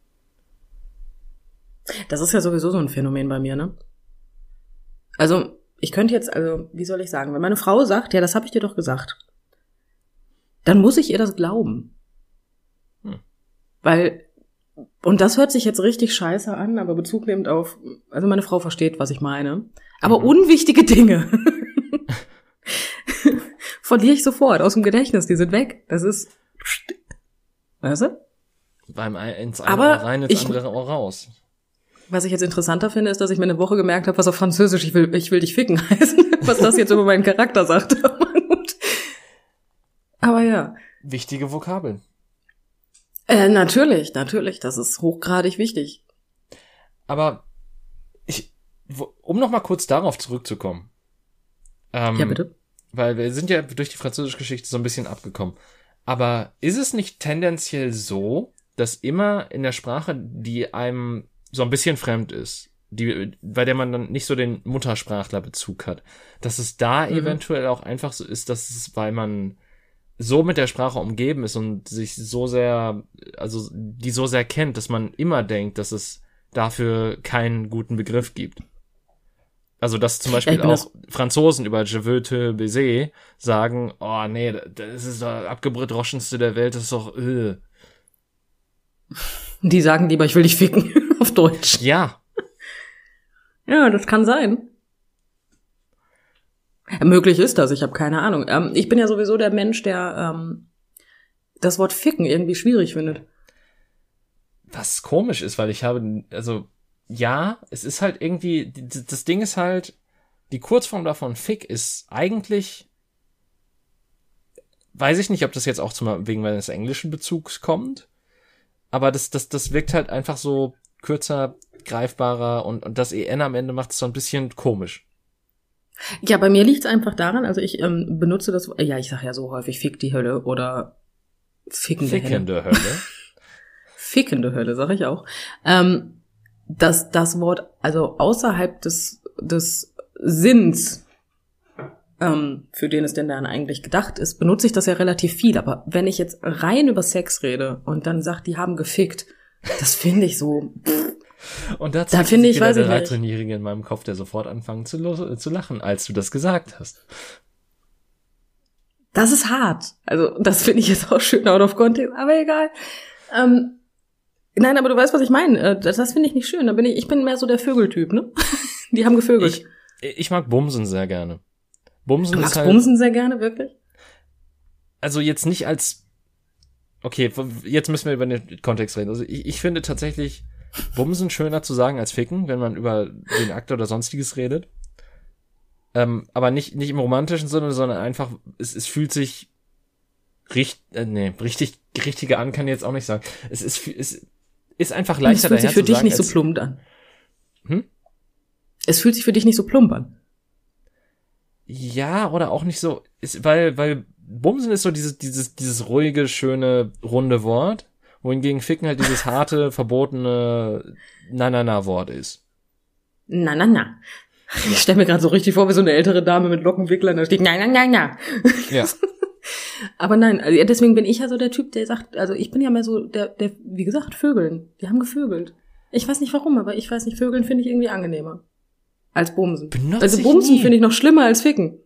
Das ist ja sowieso so ein Phänomen bei mir, ne? Also, ich könnte jetzt, also, wie soll ich sagen, wenn meine Frau sagt, ja, das habe ich dir doch gesagt, dann muss ich ihr das glauben. Hm. Weil, und das hört sich jetzt richtig scheiße an, aber Bezug nehmend auf, also meine Frau versteht, was ich meine. Aber Mhm. unwichtige Dinge *laughs* verliere ich sofort aus dem Gedächtnis, die sind weg. Das ist, weißt du? Beim ins eine Aber rein, ins ich- andere Ohr raus. Was ich jetzt interessanter finde, ist, dass ich mir eine Woche gemerkt habe, was auf Französisch ich will, ich will dich ficken *laughs* heißt. Was das jetzt über meinen Charakter sagt. *laughs* Aber ja. Wichtige Vokabeln. Äh, natürlich, natürlich. Das ist hochgradig wichtig. Aber ich, wo, um noch mal kurz darauf zurückzukommen. Ähm, Ja, bitte. Weil wir sind ja durch die französische Geschichte so ein bisschen abgekommen. Aber ist es nicht tendenziell so, dass immer in der Sprache, die einem so ein bisschen fremd ist, die, bei der man dann nicht so den Muttersprachlerbezug hat, dass es da mhm. eventuell auch einfach so ist, dass es, weil man so mit der Sprache umgeben ist und sich so sehr, also die so sehr kennt, dass man immer denkt, dass es dafür keinen guten Begriff gibt. Also, dass zum Beispiel auch Franzosen über Je veux te baiser sagen, oh nee, das ist der abgebridroschenste der Welt, das ist doch, äh. Die sagen lieber, ich will dich ficken, *laughs* *laughs* auf Deutsch. Ja. Ja, das kann sein. Möglich ist das, ich habe keine Ahnung. Ähm, ich bin ja sowieso der Mensch, der ähm, das Wort ficken irgendwie schwierig findet. Was komisch ist, weil ich habe, also ja, es ist halt irgendwie, das Ding ist halt, die Kurzform davon Fick ist eigentlich, weiß ich nicht, ob das jetzt auch zum, wegen meines englischen Bezugs kommt, aber das, das, das wirkt halt einfach so kürzer, greifbarer und, und das EN am Ende macht es so ein bisschen komisch. Ja, bei mir liegt es einfach daran, also ich ähm, benutze das, ja, ich sage ja so häufig Fick die Hölle oder Fickende, Fickende Hölle. Hölle. Fickende Hölle, *laughs* sage ich auch. Ähm, dass das Wort, also außerhalb des, des Sinns, ähm, für den es denn dann eigentlich gedacht ist, benutze ich das ja relativ viel. Aber wenn ich jetzt rein über Sex rede und dann sagt, die haben gefickt, das finde ich so. Und da, da finde ich, weiß der 13-Jährige in meinem Kopf, der sofort anfangen zu, zu lachen, als du das gesagt hast. Das ist hart. Also, das finde ich jetzt auch schön out of context, aber egal. Ähm, nein, aber du weißt, was ich meine. Äh, das, das finde ich nicht schön. Da bin ich, ich bin mehr so der Vögeltyp, ne? *laughs* Die haben gevögelt. Ich, ich mag Bumsen sehr gerne. Bumsen du magst halt, Bumsen sehr gerne, wirklich? Also jetzt nicht als, okay, jetzt müssen wir über den Kontext reden. Also ich, ich finde tatsächlich, Bumsen schöner zu sagen als ficken, wenn man über den Akt oder sonstiges redet. Ähm, aber nicht, nicht im romantischen Sinne, sondern einfach, es, es fühlt sich richtig, äh, nee, richtig, richtige an kann ich jetzt auch nicht sagen. Es ist, es ist einfach leichter Es fühlt sich für dich sagen, nicht so plump an. Hm? Es fühlt sich für dich nicht so plump an. Ja, oder auch nicht so, ist, weil, weil Bumsen ist so dieses, dieses, dieses ruhige, schöne, runde Wort wohingegen Ficken halt dieses harte, *laughs* verbotene Na-Na-Na-Wort ist. Na-Na-Na. Ich stelle mir gerade so richtig vor, wie so eine ältere Dame mit Lockenwicklern, da steht Na-Na-Na-Na. Ja. *laughs* Aber nein, also deswegen bin ich ja so der Typ, der sagt, also ich bin ja mehr so der, der, wie gesagt, Vögeln. Die haben gevögelt. Ich weiß nicht warum, aber ich weiß nicht, Vögeln finde ich irgendwie angenehmer. Als Bumsen. Benutze also Bumsen finde ich noch schlimmer als Ficken.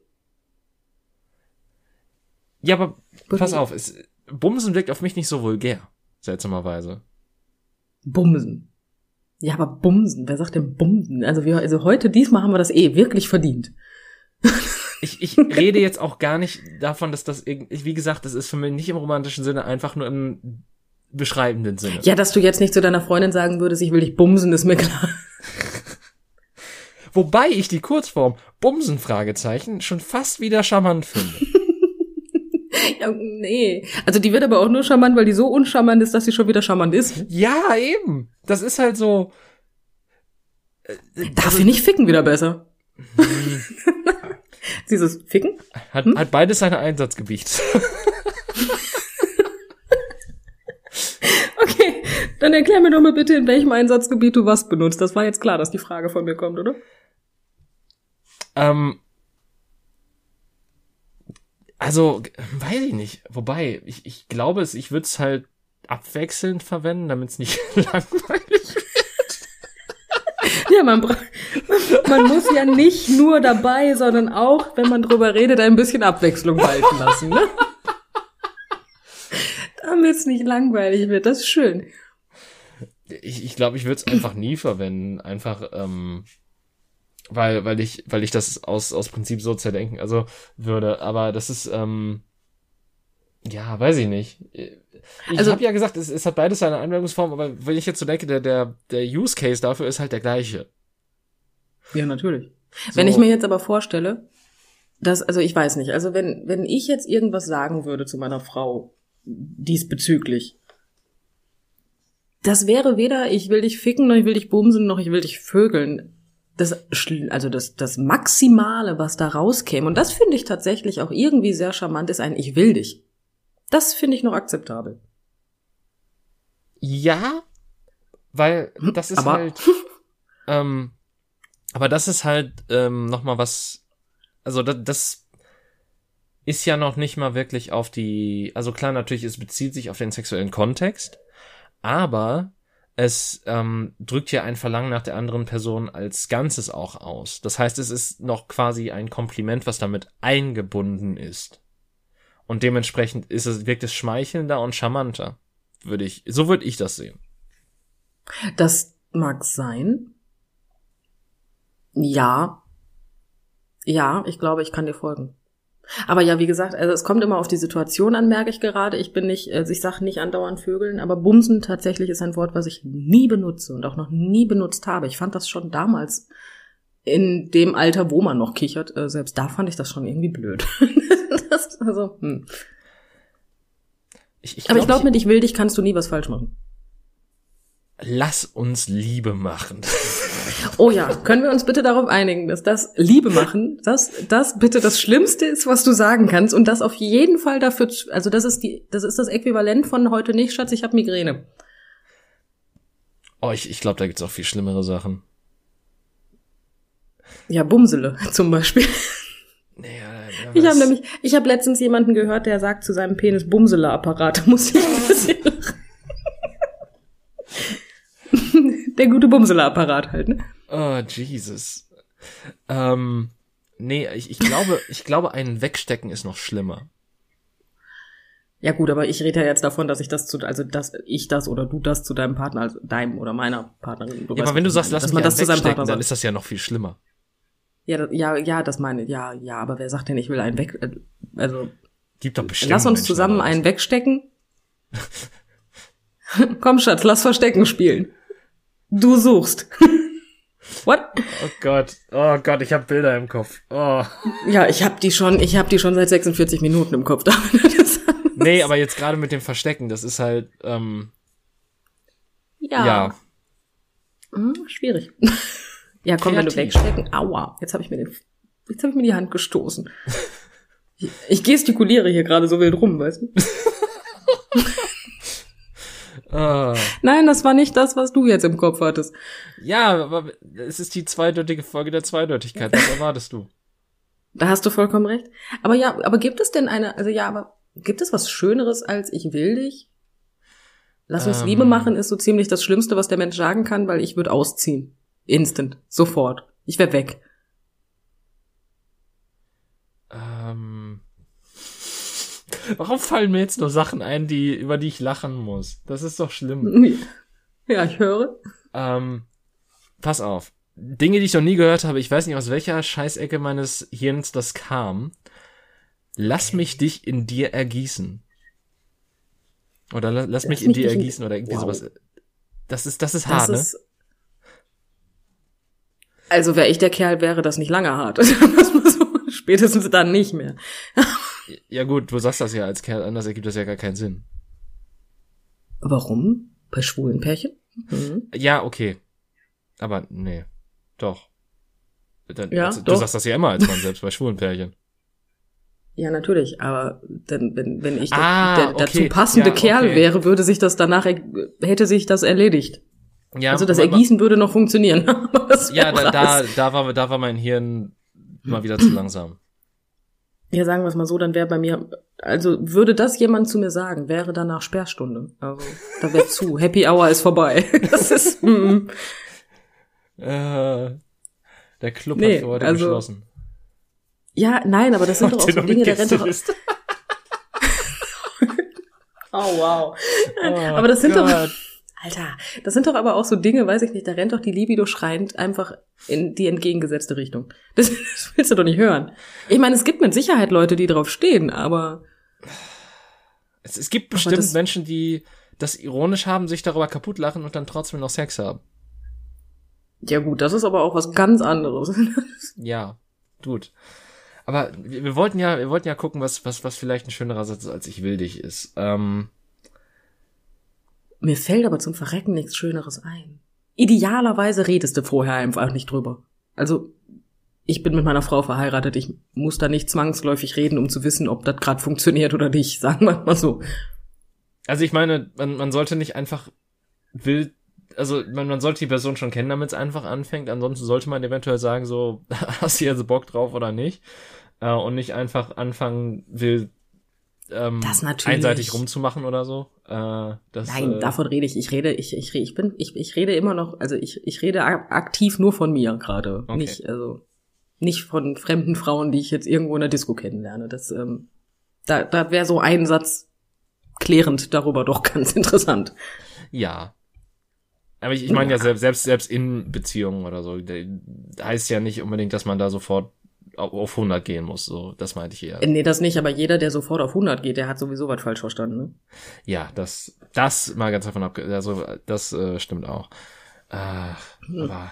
Ja, aber pass auf, es, Bumsen wirkt auf mich nicht so vulgär. Seltsamerweise. Bumsen. Ja, aber Bumsen, wer sagt denn Bumsen? Also wir, also heute, diesmal haben wir das eh wirklich verdient. *laughs* Ich, ich rede jetzt auch gar nicht davon, dass das irgendwie, wie gesagt, das ist für mich nicht im romantischen Sinne, einfach nur im beschreibenden Sinne. Ja, dass du jetzt nicht zu deiner Freundin sagen würdest, ich will dich bumsen, ist mir klar. Wobei ich die Kurzform Bumsen Fragezeichen schon fast wieder charmant finde. *laughs* *laughs* Ja, nee. Also die wird aber auch nur charmant, weil die so uncharmant ist, dass sie schon wieder charmant ist. Ja, eben. Das ist halt so. Äh, Darf also, ich nicht ficken wieder besser? *laughs* Dieses Ficken? Hat, hm? hat beides seine Einsatzgebiet. *laughs* okay, dann erklär mir doch mal bitte, in welchem Einsatzgebiet du was benutzt. Das war jetzt klar, dass die Frage von mir kommt, oder? Ähm, also, weiß ich nicht. Wobei, ich, ich glaube es, ich würde es halt abwechselnd verwenden, damit es nicht *laughs* langweilig wird. Ja, man, *laughs* man muss ja nicht nur dabei, sondern auch, wenn man drüber redet, ein bisschen Abwechslung walten lassen, ne? *laughs* Damit es nicht langweilig wird, das ist schön. Ich, ich glaube, ich würde es einfach nie verwenden. Einfach, ähm, weil, weil ich, weil ich das aus, aus Prinzip so zerdenken, also würde. Aber das ist, ähm, ja, weiß ich nicht. Ich also, habe ja gesagt, es, es hat beides seine Anwendungsform, aber wenn ich jetzt so denke, der, der, der Use Case dafür ist halt der gleiche. Ja, natürlich. So. Wenn ich mir jetzt aber vorstelle, dass, also ich weiß nicht, also wenn, wenn ich jetzt irgendwas sagen würde zu meiner Frau diesbezüglich, das wäre weder ich will dich ficken, noch ich will dich bumsen, noch ich will dich vögeln das, also das, das Maximale, was da rauskäme, und das finde ich tatsächlich auch irgendwie sehr charmant, ist ein Ich will dich. Das finde ich noch akzeptabel. Ja, Weil das ist Aber- halt, *laughs* ähm, aber das ist halt ähm, noch mal was, also das, das ist ja noch nicht mal wirklich auf die, also klar natürlich, es bezieht sich auf den sexuellen Kontext, aber es ähm, drückt ja ein Verlangen nach der anderen Person als Ganzes auch aus. Das heißt, es ist noch quasi ein Kompliment, was damit eingebunden ist. Und dementsprechend ist es, wirkt es schmeichelnder und charmanter. Würde ich, so würde ich das sehen. Das mag sein. Ja. Ja, ich glaube, ich kann dir folgen. Aber ja, wie gesagt, also es kommt immer auf die Situation an, merke ich gerade. Ich bin nicht, also ich sage nicht andauernd Vögeln, aber Bumsen tatsächlich ist ein Wort, was ich nie benutze und auch noch nie benutzt habe. Ich fand das schon damals in dem Alter, wo man noch kichert, äh, selbst da fand ich das schon irgendwie blöd. *laughs* das, also, hm. Ich, ich Aber ich glaub, glaube, mit ich will dich kannst du nie was falsch machen. lass uns Liebe machen. *laughs* Oh ja, können wir uns bitte darauf einigen, dass das Liebe machen, dass das bitte das Schlimmste ist, was du sagen kannst und das auf jeden Fall dafür, also das ist die, das ist das Äquivalent von heute nicht, Schatz, ich habe Migräne. Oh, ich, ich glaube, da gibt's auch viel schlimmere Sachen. Ja, Bumsele *laughs* zum Beispiel. Nee, ja, ja, Ich habe nämlich, ich habe letztens jemanden gehört, der sagt zu seinem Penis Bumsele-Apparat. Da *laughs* muss ich ein bisschen lachen. Der gute Bumsele-Apparat halt, ne? Oh, Jesus. Ähm, nee, ich, ich glaube, ich glaube, einen wegstecken ist noch schlimmer. Ja gut, aber ich rede ja jetzt davon, dass ich das zu, also dass ich das oder du das zu deinem Partner, also deinem oder meiner Partnerin. Ja, weißt, aber wenn du ich sagst, lass dass mich man das zu seinem Partner dann ist das ja noch viel schlimmer. Ja, ja, ja, das meine, ja, ja, aber wer sagt denn, ich will einen weg, äh, also Gibt doch bestimmt. lass uns Menschen, zusammen einen wegstecken. *laughs* Komm, Schatz, lass Verstecken spielen. Du suchst. *laughs* What? Oh Gott, oh Gott, ich habe Bilder im Kopf. Oh. Ja, ich hab die schon, ich hab die schon seit 46 Minuten im Kopf. *laughs* Nee, aber jetzt gerade mit dem Verstecken, das ist halt, ähm, ja. ja. Hm, schwierig. Ja, komm, wenn du Kreativ. wegstecken. Aua, jetzt habe ich mir den, jetzt habe ich mir die Hand gestoßen. Ich, ich gestikuliere hier gerade so wild rum, weißt du? *laughs* Ah. Nein, das war nicht das, was du jetzt im Kopf hattest. Ja, aber es ist die zweideutige Folge der Zweideutigkeit. Was erwartest du? Da hast du vollkommen recht. Aber ja, aber gibt es denn eine, also ja, aber gibt es was Schöneres als ich will dich? Lass uns Ähm. Liebe machen ist so ziemlich das Schlimmste, was der Mensch sagen kann, weil ich würde ausziehen. Instant. Sofort. Ich wäre weg. Warum fallen mir jetzt nur Sachen ein, die, über die ich lachen muss? Das ist doch schlimm. *laughs* Ja, ich höre. Ähm, pass auf. Dinge, die ich noch nie gehört habe, ich weiß nicht, aus welcher Scheißecke meines Hirns das kam. Lass mich dich in dir ergießen. Oder la lass, mich in mich dir ergießen oder irgendwie Wow. sowas. Das ist, das ist Das hart, ne? ist, also wäre ich der Kerl, wäre das nicht lange hart. *laughs* Spätestens dann nicht mehr. Ja gut, du sagst das ja als Kerl, anders ergibt das ja gar keinen Sinn. Warum? Bei schwulen Pärchen? Mhm. Ja, okay. Aber nee. Doch. Dann, Ja, also, du doch. sagst das ja immer als Mann selbst bei schwulen Pärchen. Ja, natürlich. Aber denn, wenn, wenn ich Ah, der, der okay. dazu passende Ja, Kerl okay. wäre, würde sich das danach, hätte sich das erledigt. Ja, also das Ergießen würde noch funktionieren. *laughs* Ja, da, da, da, war, da war mein Hirn mal wieder zu langsam. Ja, sagen wir es mal so, dann wäre bei mir, also würde das jemand zu mir sagen, wäre danach Sperrstunde. Also da wäre zu. *laughs* Happy Hour ist vorbei. *laughs* Das ist, mm, Äh, der Club Nee, hat für heute also- geschlossen. ja, nein, aber das sind *laughs* doch auch so Dinge, der rennt doch, Gästeliste. oh wow. Oh aber das sind doch, Gott. Alter, das sind doch aber auch so Dinge, weiß ich nicht, da rennt doch die Libido schreiend einfach in die entgegengesetzte Richtung. Das, *laughs* das willst du doch nicht hören. Ich meine, es gibt mit Sicherheit Leute, die drauf stehen, aber Es, es gibt bestimmt das- Menschen, die das ironisch haben, sich darüber kaputt lachen und dann trotzdem noch Sex haben. ja gut, das ist aber auch was ganz anderes. *laughs* Ja, gut. Aber wir, wir wollten ja, wir wollten ja gucken, was, was, was vielleicht ein schönerer Satz als ich will dich ist. Ähm, Mir fällt aber zum Verrecken nichts Schöneres ein. Idealerweise redest du vorher einfach nicht drüber. Also, ich bin mit meiner Frau verheiratet, ich muss da nicht zwangsläufig reden, um zu wissen, ob das gerade funktioniert oder nicht, *laughs* sagen wir mal so. also ich meine, man, man sollte nicht einfach wild, also man, man sollte die Person schon kennen, damit es einfach anfängt. Ansonsten sollte man eventuell sagen, so, *laughs* hast du jetzt Bock drauf oder nicht? Äh, und nicht einfach anfangen will, ähm, einseitig rumzumachen oder so. Äh, das, Nein, äh, davon rede ich. Ich rede, ich, ich, ich bin, ich, ich rede immer noch, also ich, ich rede ak- aktiv nur von mir gerade. Okay. Nicht, also, nicht von fremden Frauen, die ich jetzt irgendwo in der Disco kennenlerne. Das, ähm, da, da wäre so ein Satz klärend darüber doch *laughs* ganz interessant. Ja. Aber ich, ich meine ja selbst, selbst, selbst in Beziehungen oder so, heißt ja nicht unbedingt, dass man da sofort auf 100 gehen muss, so, das meinte ich eher. Nee, das nicht, aber jeder, der sofort auf 100 geht, der hat sowieso was falsch verstanden, ne? Ja, das, das mal ganz davon ab, also, das äh, stimmt auch. Äh, Hm. aber,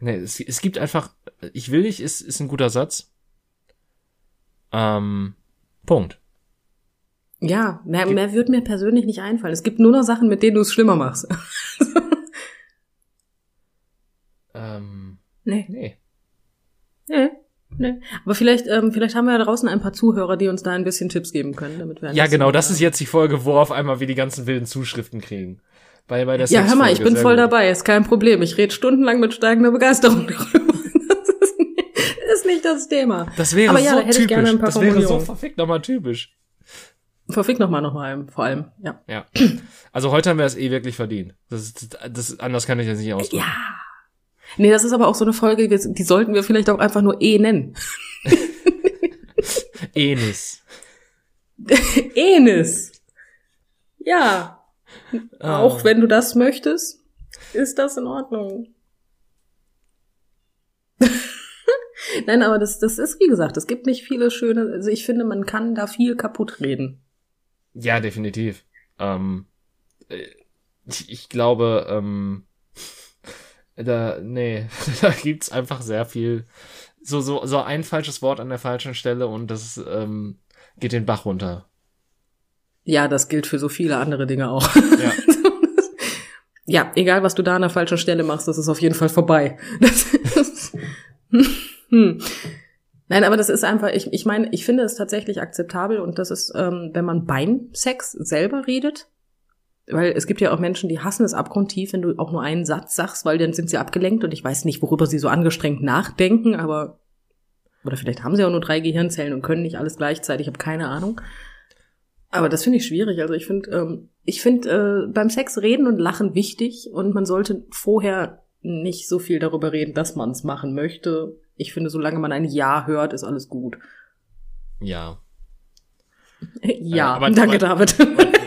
nee, es, es gibt einfach, ich will dich ist, ist ein guter Satz. Ähm, Punkt. Ja, mehr, mehr wird mir persönlich nicht einfallen. Es gibt nur noch Sachen, mit denen du es schlimmer machst. *laughs* Ähm, nee. nee. Nee. Nee. Aber vielleicht, ähm, vielleicht haben wir ja draußen ein paar Zuhörer, die uns da ein bisschen Tipps geben können, damit wir Ja, genau, das ist jetzt die Folge, wo auf einmal wir die ganzen wilden Zuschriften kriegen. Bei, bei der Ja, hör mal, ich bin voll gut. dabei, ist kein Problem. Ich rede stundenlang mit steigender Begeisterung *laughs* darüber. Das ist nicht, ist nicht das Thema. Das wäre Aber ja, da so hätte ich typisch. gerne ein paar das wäre so verfickt nochmal typisch. Verfick noch mal noch mal vor allem. Ja. Ja. Also heute haben wir es eh wirklich verdient. Das, ist- das, anders kann ich das nicht ausdrücken. Ja. Nee, das ist aber auch so eine Folge, die sollten wir vielleicht auch einfach nur E nennen. *laughs* Enis. *laughs* Enis. Ja. Ah. Auch wenn du das möchtest, ist das in Ordnung. *laughs* Nein, aber das, das ist, wie gesagt, es gibt nicht viele schöne, also ich finde, man kann da viel kaputt reden. Ja, definitiv. Ähm, äh, ich, ich glaube, ähm, da, nee, *laughs* da gibt's einfach sehr viel, so, so, so ein falsches Wort an der falschen Stelle und das ähm, geht den Bach runter. Ja, das gilt für so viele andere Dinge auch. *laughs* Ja. ja, egal was du da an der falschen Stelle machst, das ist auf jeden Fall vorbei. *laughs* Das hm. Nein, aber das ist einfach, ich, ich meine, ich finde es tatsächlich akzeptabel und das ist, ähm, wenn man beim Sex selber redet, weil es gibt ja auch Menschen, die hassen es abgrundtief, wenn du auch nur einen Satz sagst, weil dann sind sie abgelenkt und ich weiß nicht, worüber sie so angestrengt nachdenken, aber oder vielleicht haben sie auch nur drei Gehirnzellen und können nicht alles gleichzeitig, ich habe keine Ahnung. Aber das finde ich schwierig. Also ich finde, ähm, ich finde äh, beim Sex reden und lachen wichtig und man sollte vorher nicht so viel darüber reden, dass man es machen möchte. Ich finde, solange man ein Ja hört, ist alles gut. Ja. *laughs* ja, aber- danke, aber- David. *laughs*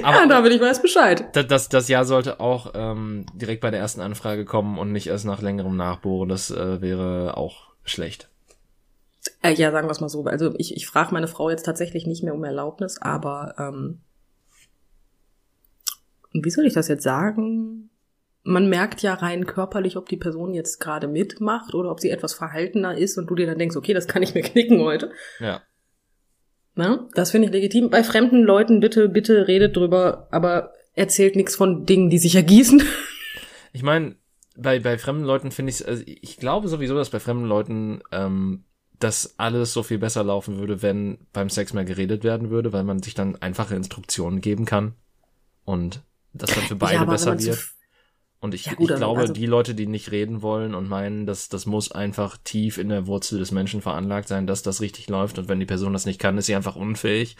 *laughs* Aber ja, David, ich weiß Bescheid. das, das, das Ja sollte auch ähm, direkt bei der ersten Anfrage kommen und nicht erst nach längerem Nachbohren. Das äh, wäre auch schlecht. Äh, ja, sagen wir es mal so. Also ich, ich frage meine Frau jetzt tatsächlich nicht mehr um Erlaubnis, aber ähm, wie soll ich das jetzt sagen? Man merkt ja rein körperlich, ob die Person jetzt gerade mitmacht oder ob sie etwas verhaltener ist und du dir dann denkst, okay, das kann ich mir *laughs* knicken heute. Ja. Na, das finde ich legitim. Bei fremden Leuten bitte, bitte redet drüber, aber erzählt nichts von Dingen, die sich ergießen. *laughs* Ich meine, bei, bei fremden Leuten finde ich also ich glaube sowieso, dass bei fremden Leuten ähm, das alles so viel besser laufen würde, wenn beim Sex mehr geredet werden würde, weil man sich dann einfache Instruktionen geben kann und das dann für beide Ja, besser wird. Und ich, Ja, gut, ich also- glaube, also- die Leute, die nicht reden wollen und meinen, dass das muss einfach tief in der Wurzel des Menschen veranlagt sein, dass das richtig läuft. Und wenn die Person das nicht kann, ist sie einfach unfähig.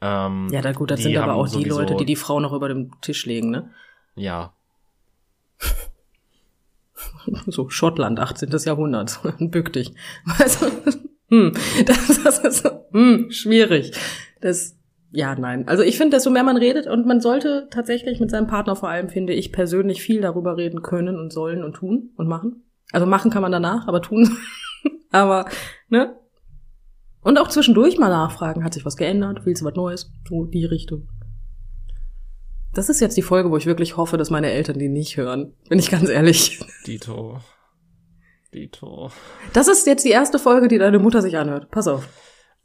Ähm, Ja, da gut, das sind aber auch die Leute, die die Frau noch über dem Tisch legen, ne? Ja, *laughs* So, Schottland, 18. Jahrhundert. *laughs* Bück dich. Du? *laughs* Hm, das, das ist hm, schwierig. Das, ja, nein. Also ich finde, desto mehr man redet und man sollte tatsächlich mit seinem Partner vor allem, finde ich, persönlich viel darüber reden können und sollen und tun und machen. Also machen kann man danach, aber tun. *laughs* aber, ne? Und auch zwischendurch mal nachfragen, hat sich was geändert, willst du was Neues? So die Richtung. Das ist jetzt die Folge, wo ich wirklich hoffe, dass meine Eltern die nicht hören. Bin ich ganz ehrlich. Dito. Dito. Das ist jetzt die erste Folge, die deine Mutter sich anhört. Pass auf.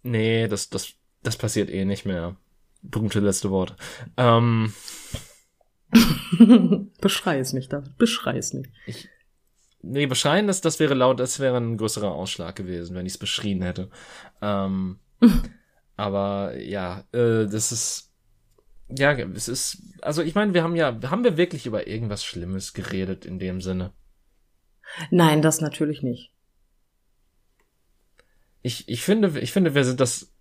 Nee, das, das, das passiert eh nicht mehr. Berühmte letzte Worte. Ähm, *laughs* Beschrei es nicht, David. Beschrei es nicht. ich, nee, beschreien, das, das wäre laut, das wäre ein größerer Ausschlag gewesen, wenn ich es beschrien hätte. Ähm, *laughs* aber ja, äh, das ist, ja, es ist, also ich meine, wir haben ja, haben wir wirklich über irgendwas Schlimmes geredet in dem Sinne? Nein, das natürlich nicht. Ich, ich finde, ich finde, wir sind das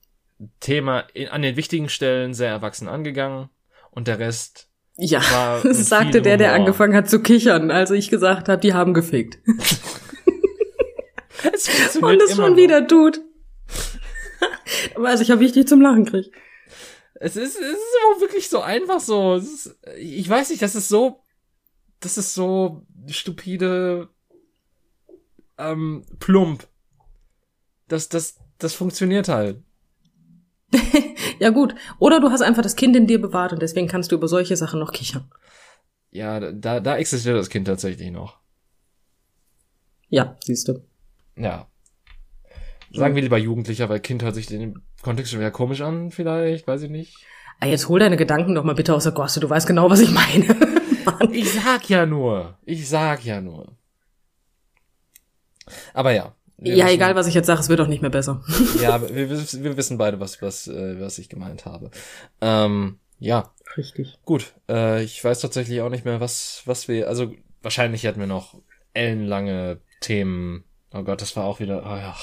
Thema in, an den wichtigen Stellen sehr erwachsen angegangen und der Rest Ja, das *laughs* sagte der, der angefangen hat zu kichern, als ich gesagt habe, die haben gefickt. *laughs* Es funktioniert Und immer schon noch. wieder tut. Also ich habe wichtig zum Lachen kriegt. Es ist, es ist aber auch wirklich so einfach so. Ist, ich weiß nicht, das ist so, das ist so stupide, ähm, plump. Das, das, das funktioniert halt. Ja gut. Oder du hast einfach das Kind in dir bewahrt und deswegen kannst du über solche Sachen noch kichern. Ja, da, da existiert das Kind tatsächlich noch. Ja, siehst du. Ja. Sagen wir lieber Jugendlicher, weil Kind hört sich dem Kontext schon wieder komisch an, vielleicht, weiß ich nicht. Ah, jetzt hol deine Gedanken doch mal bitte aus der Gosse. Du weißt genau, was ich meine. *laughs* Ich sag ja nur. Ich sag ja nur. Aber ja. Wir Ja, wissen- egal, was ich jetzt sage, es wird auch nicht mehr besser. *laughs* Ja, *laughs* wir, wir, wissen beide, was, was, äh, was ich gemeint habe. Ähm, ja, Richtig. gut. Äh, ich weiß tatsächlich auch nicht mehr, was, was wir, also wahrscheinlich hätten wir noch ellenlange Themen. Oh Gott, das war auch wieder, oh ja.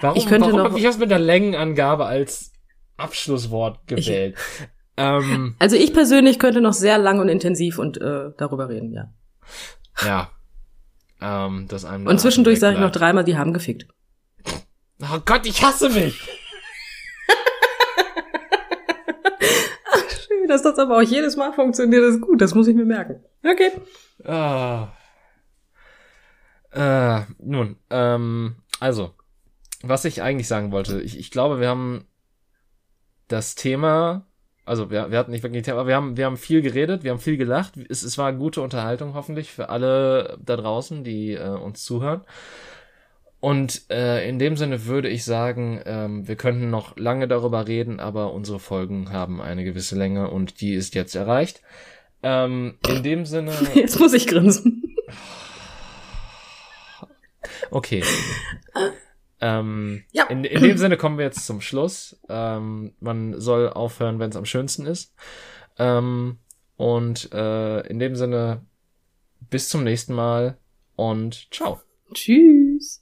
Warum, Ich könnte warum noch- hab ich das mit der Längenangabe als Abschlusswort gewählt? *laughs* ähm, Also ich persönlich könnte noch sehr lang und intensiv und äh, darüber reden, ja. ja. Ähm, das einem Und zwischendurch sage ich noch dreimal, die haben gefickt. Oh Gott, ich hasse mich! Schön, dass das aber auch jedes Mal funktioniert, ist gut. Das muss ich mir merken. Okay. Ah. Äh, nun, ähm, also, was ich eigentlich sagen wollte, ich, ich glaube, wir haben das Thema, also wir, wir hatten nicht wirklich aber wir haben, wir haben viel geredet, wir haben viel gelacht. Es, es war eine gute Unterhaltung hoffentlich für alle da draußen, die äh, uns zuhören. Und äh, in dem Sinne würde ich sagen, ähm, wir könnten noch lange darüber reden, aber unsere Folgen haben eine gewisse Länge und die ist jetzt erreicht. Ähm, in dem Sinne. *laughs* Jetzt muss ich grinsen. Okay. Ähm, Ja. in, in dem Sinne kommen wir jetzt zum Schluss. Ähm, man soll aufhören, wenn es am schönsten ist. Ähm, und äh, in dem Sinne, bis zum nächsten Mal und ciao. Tschüss.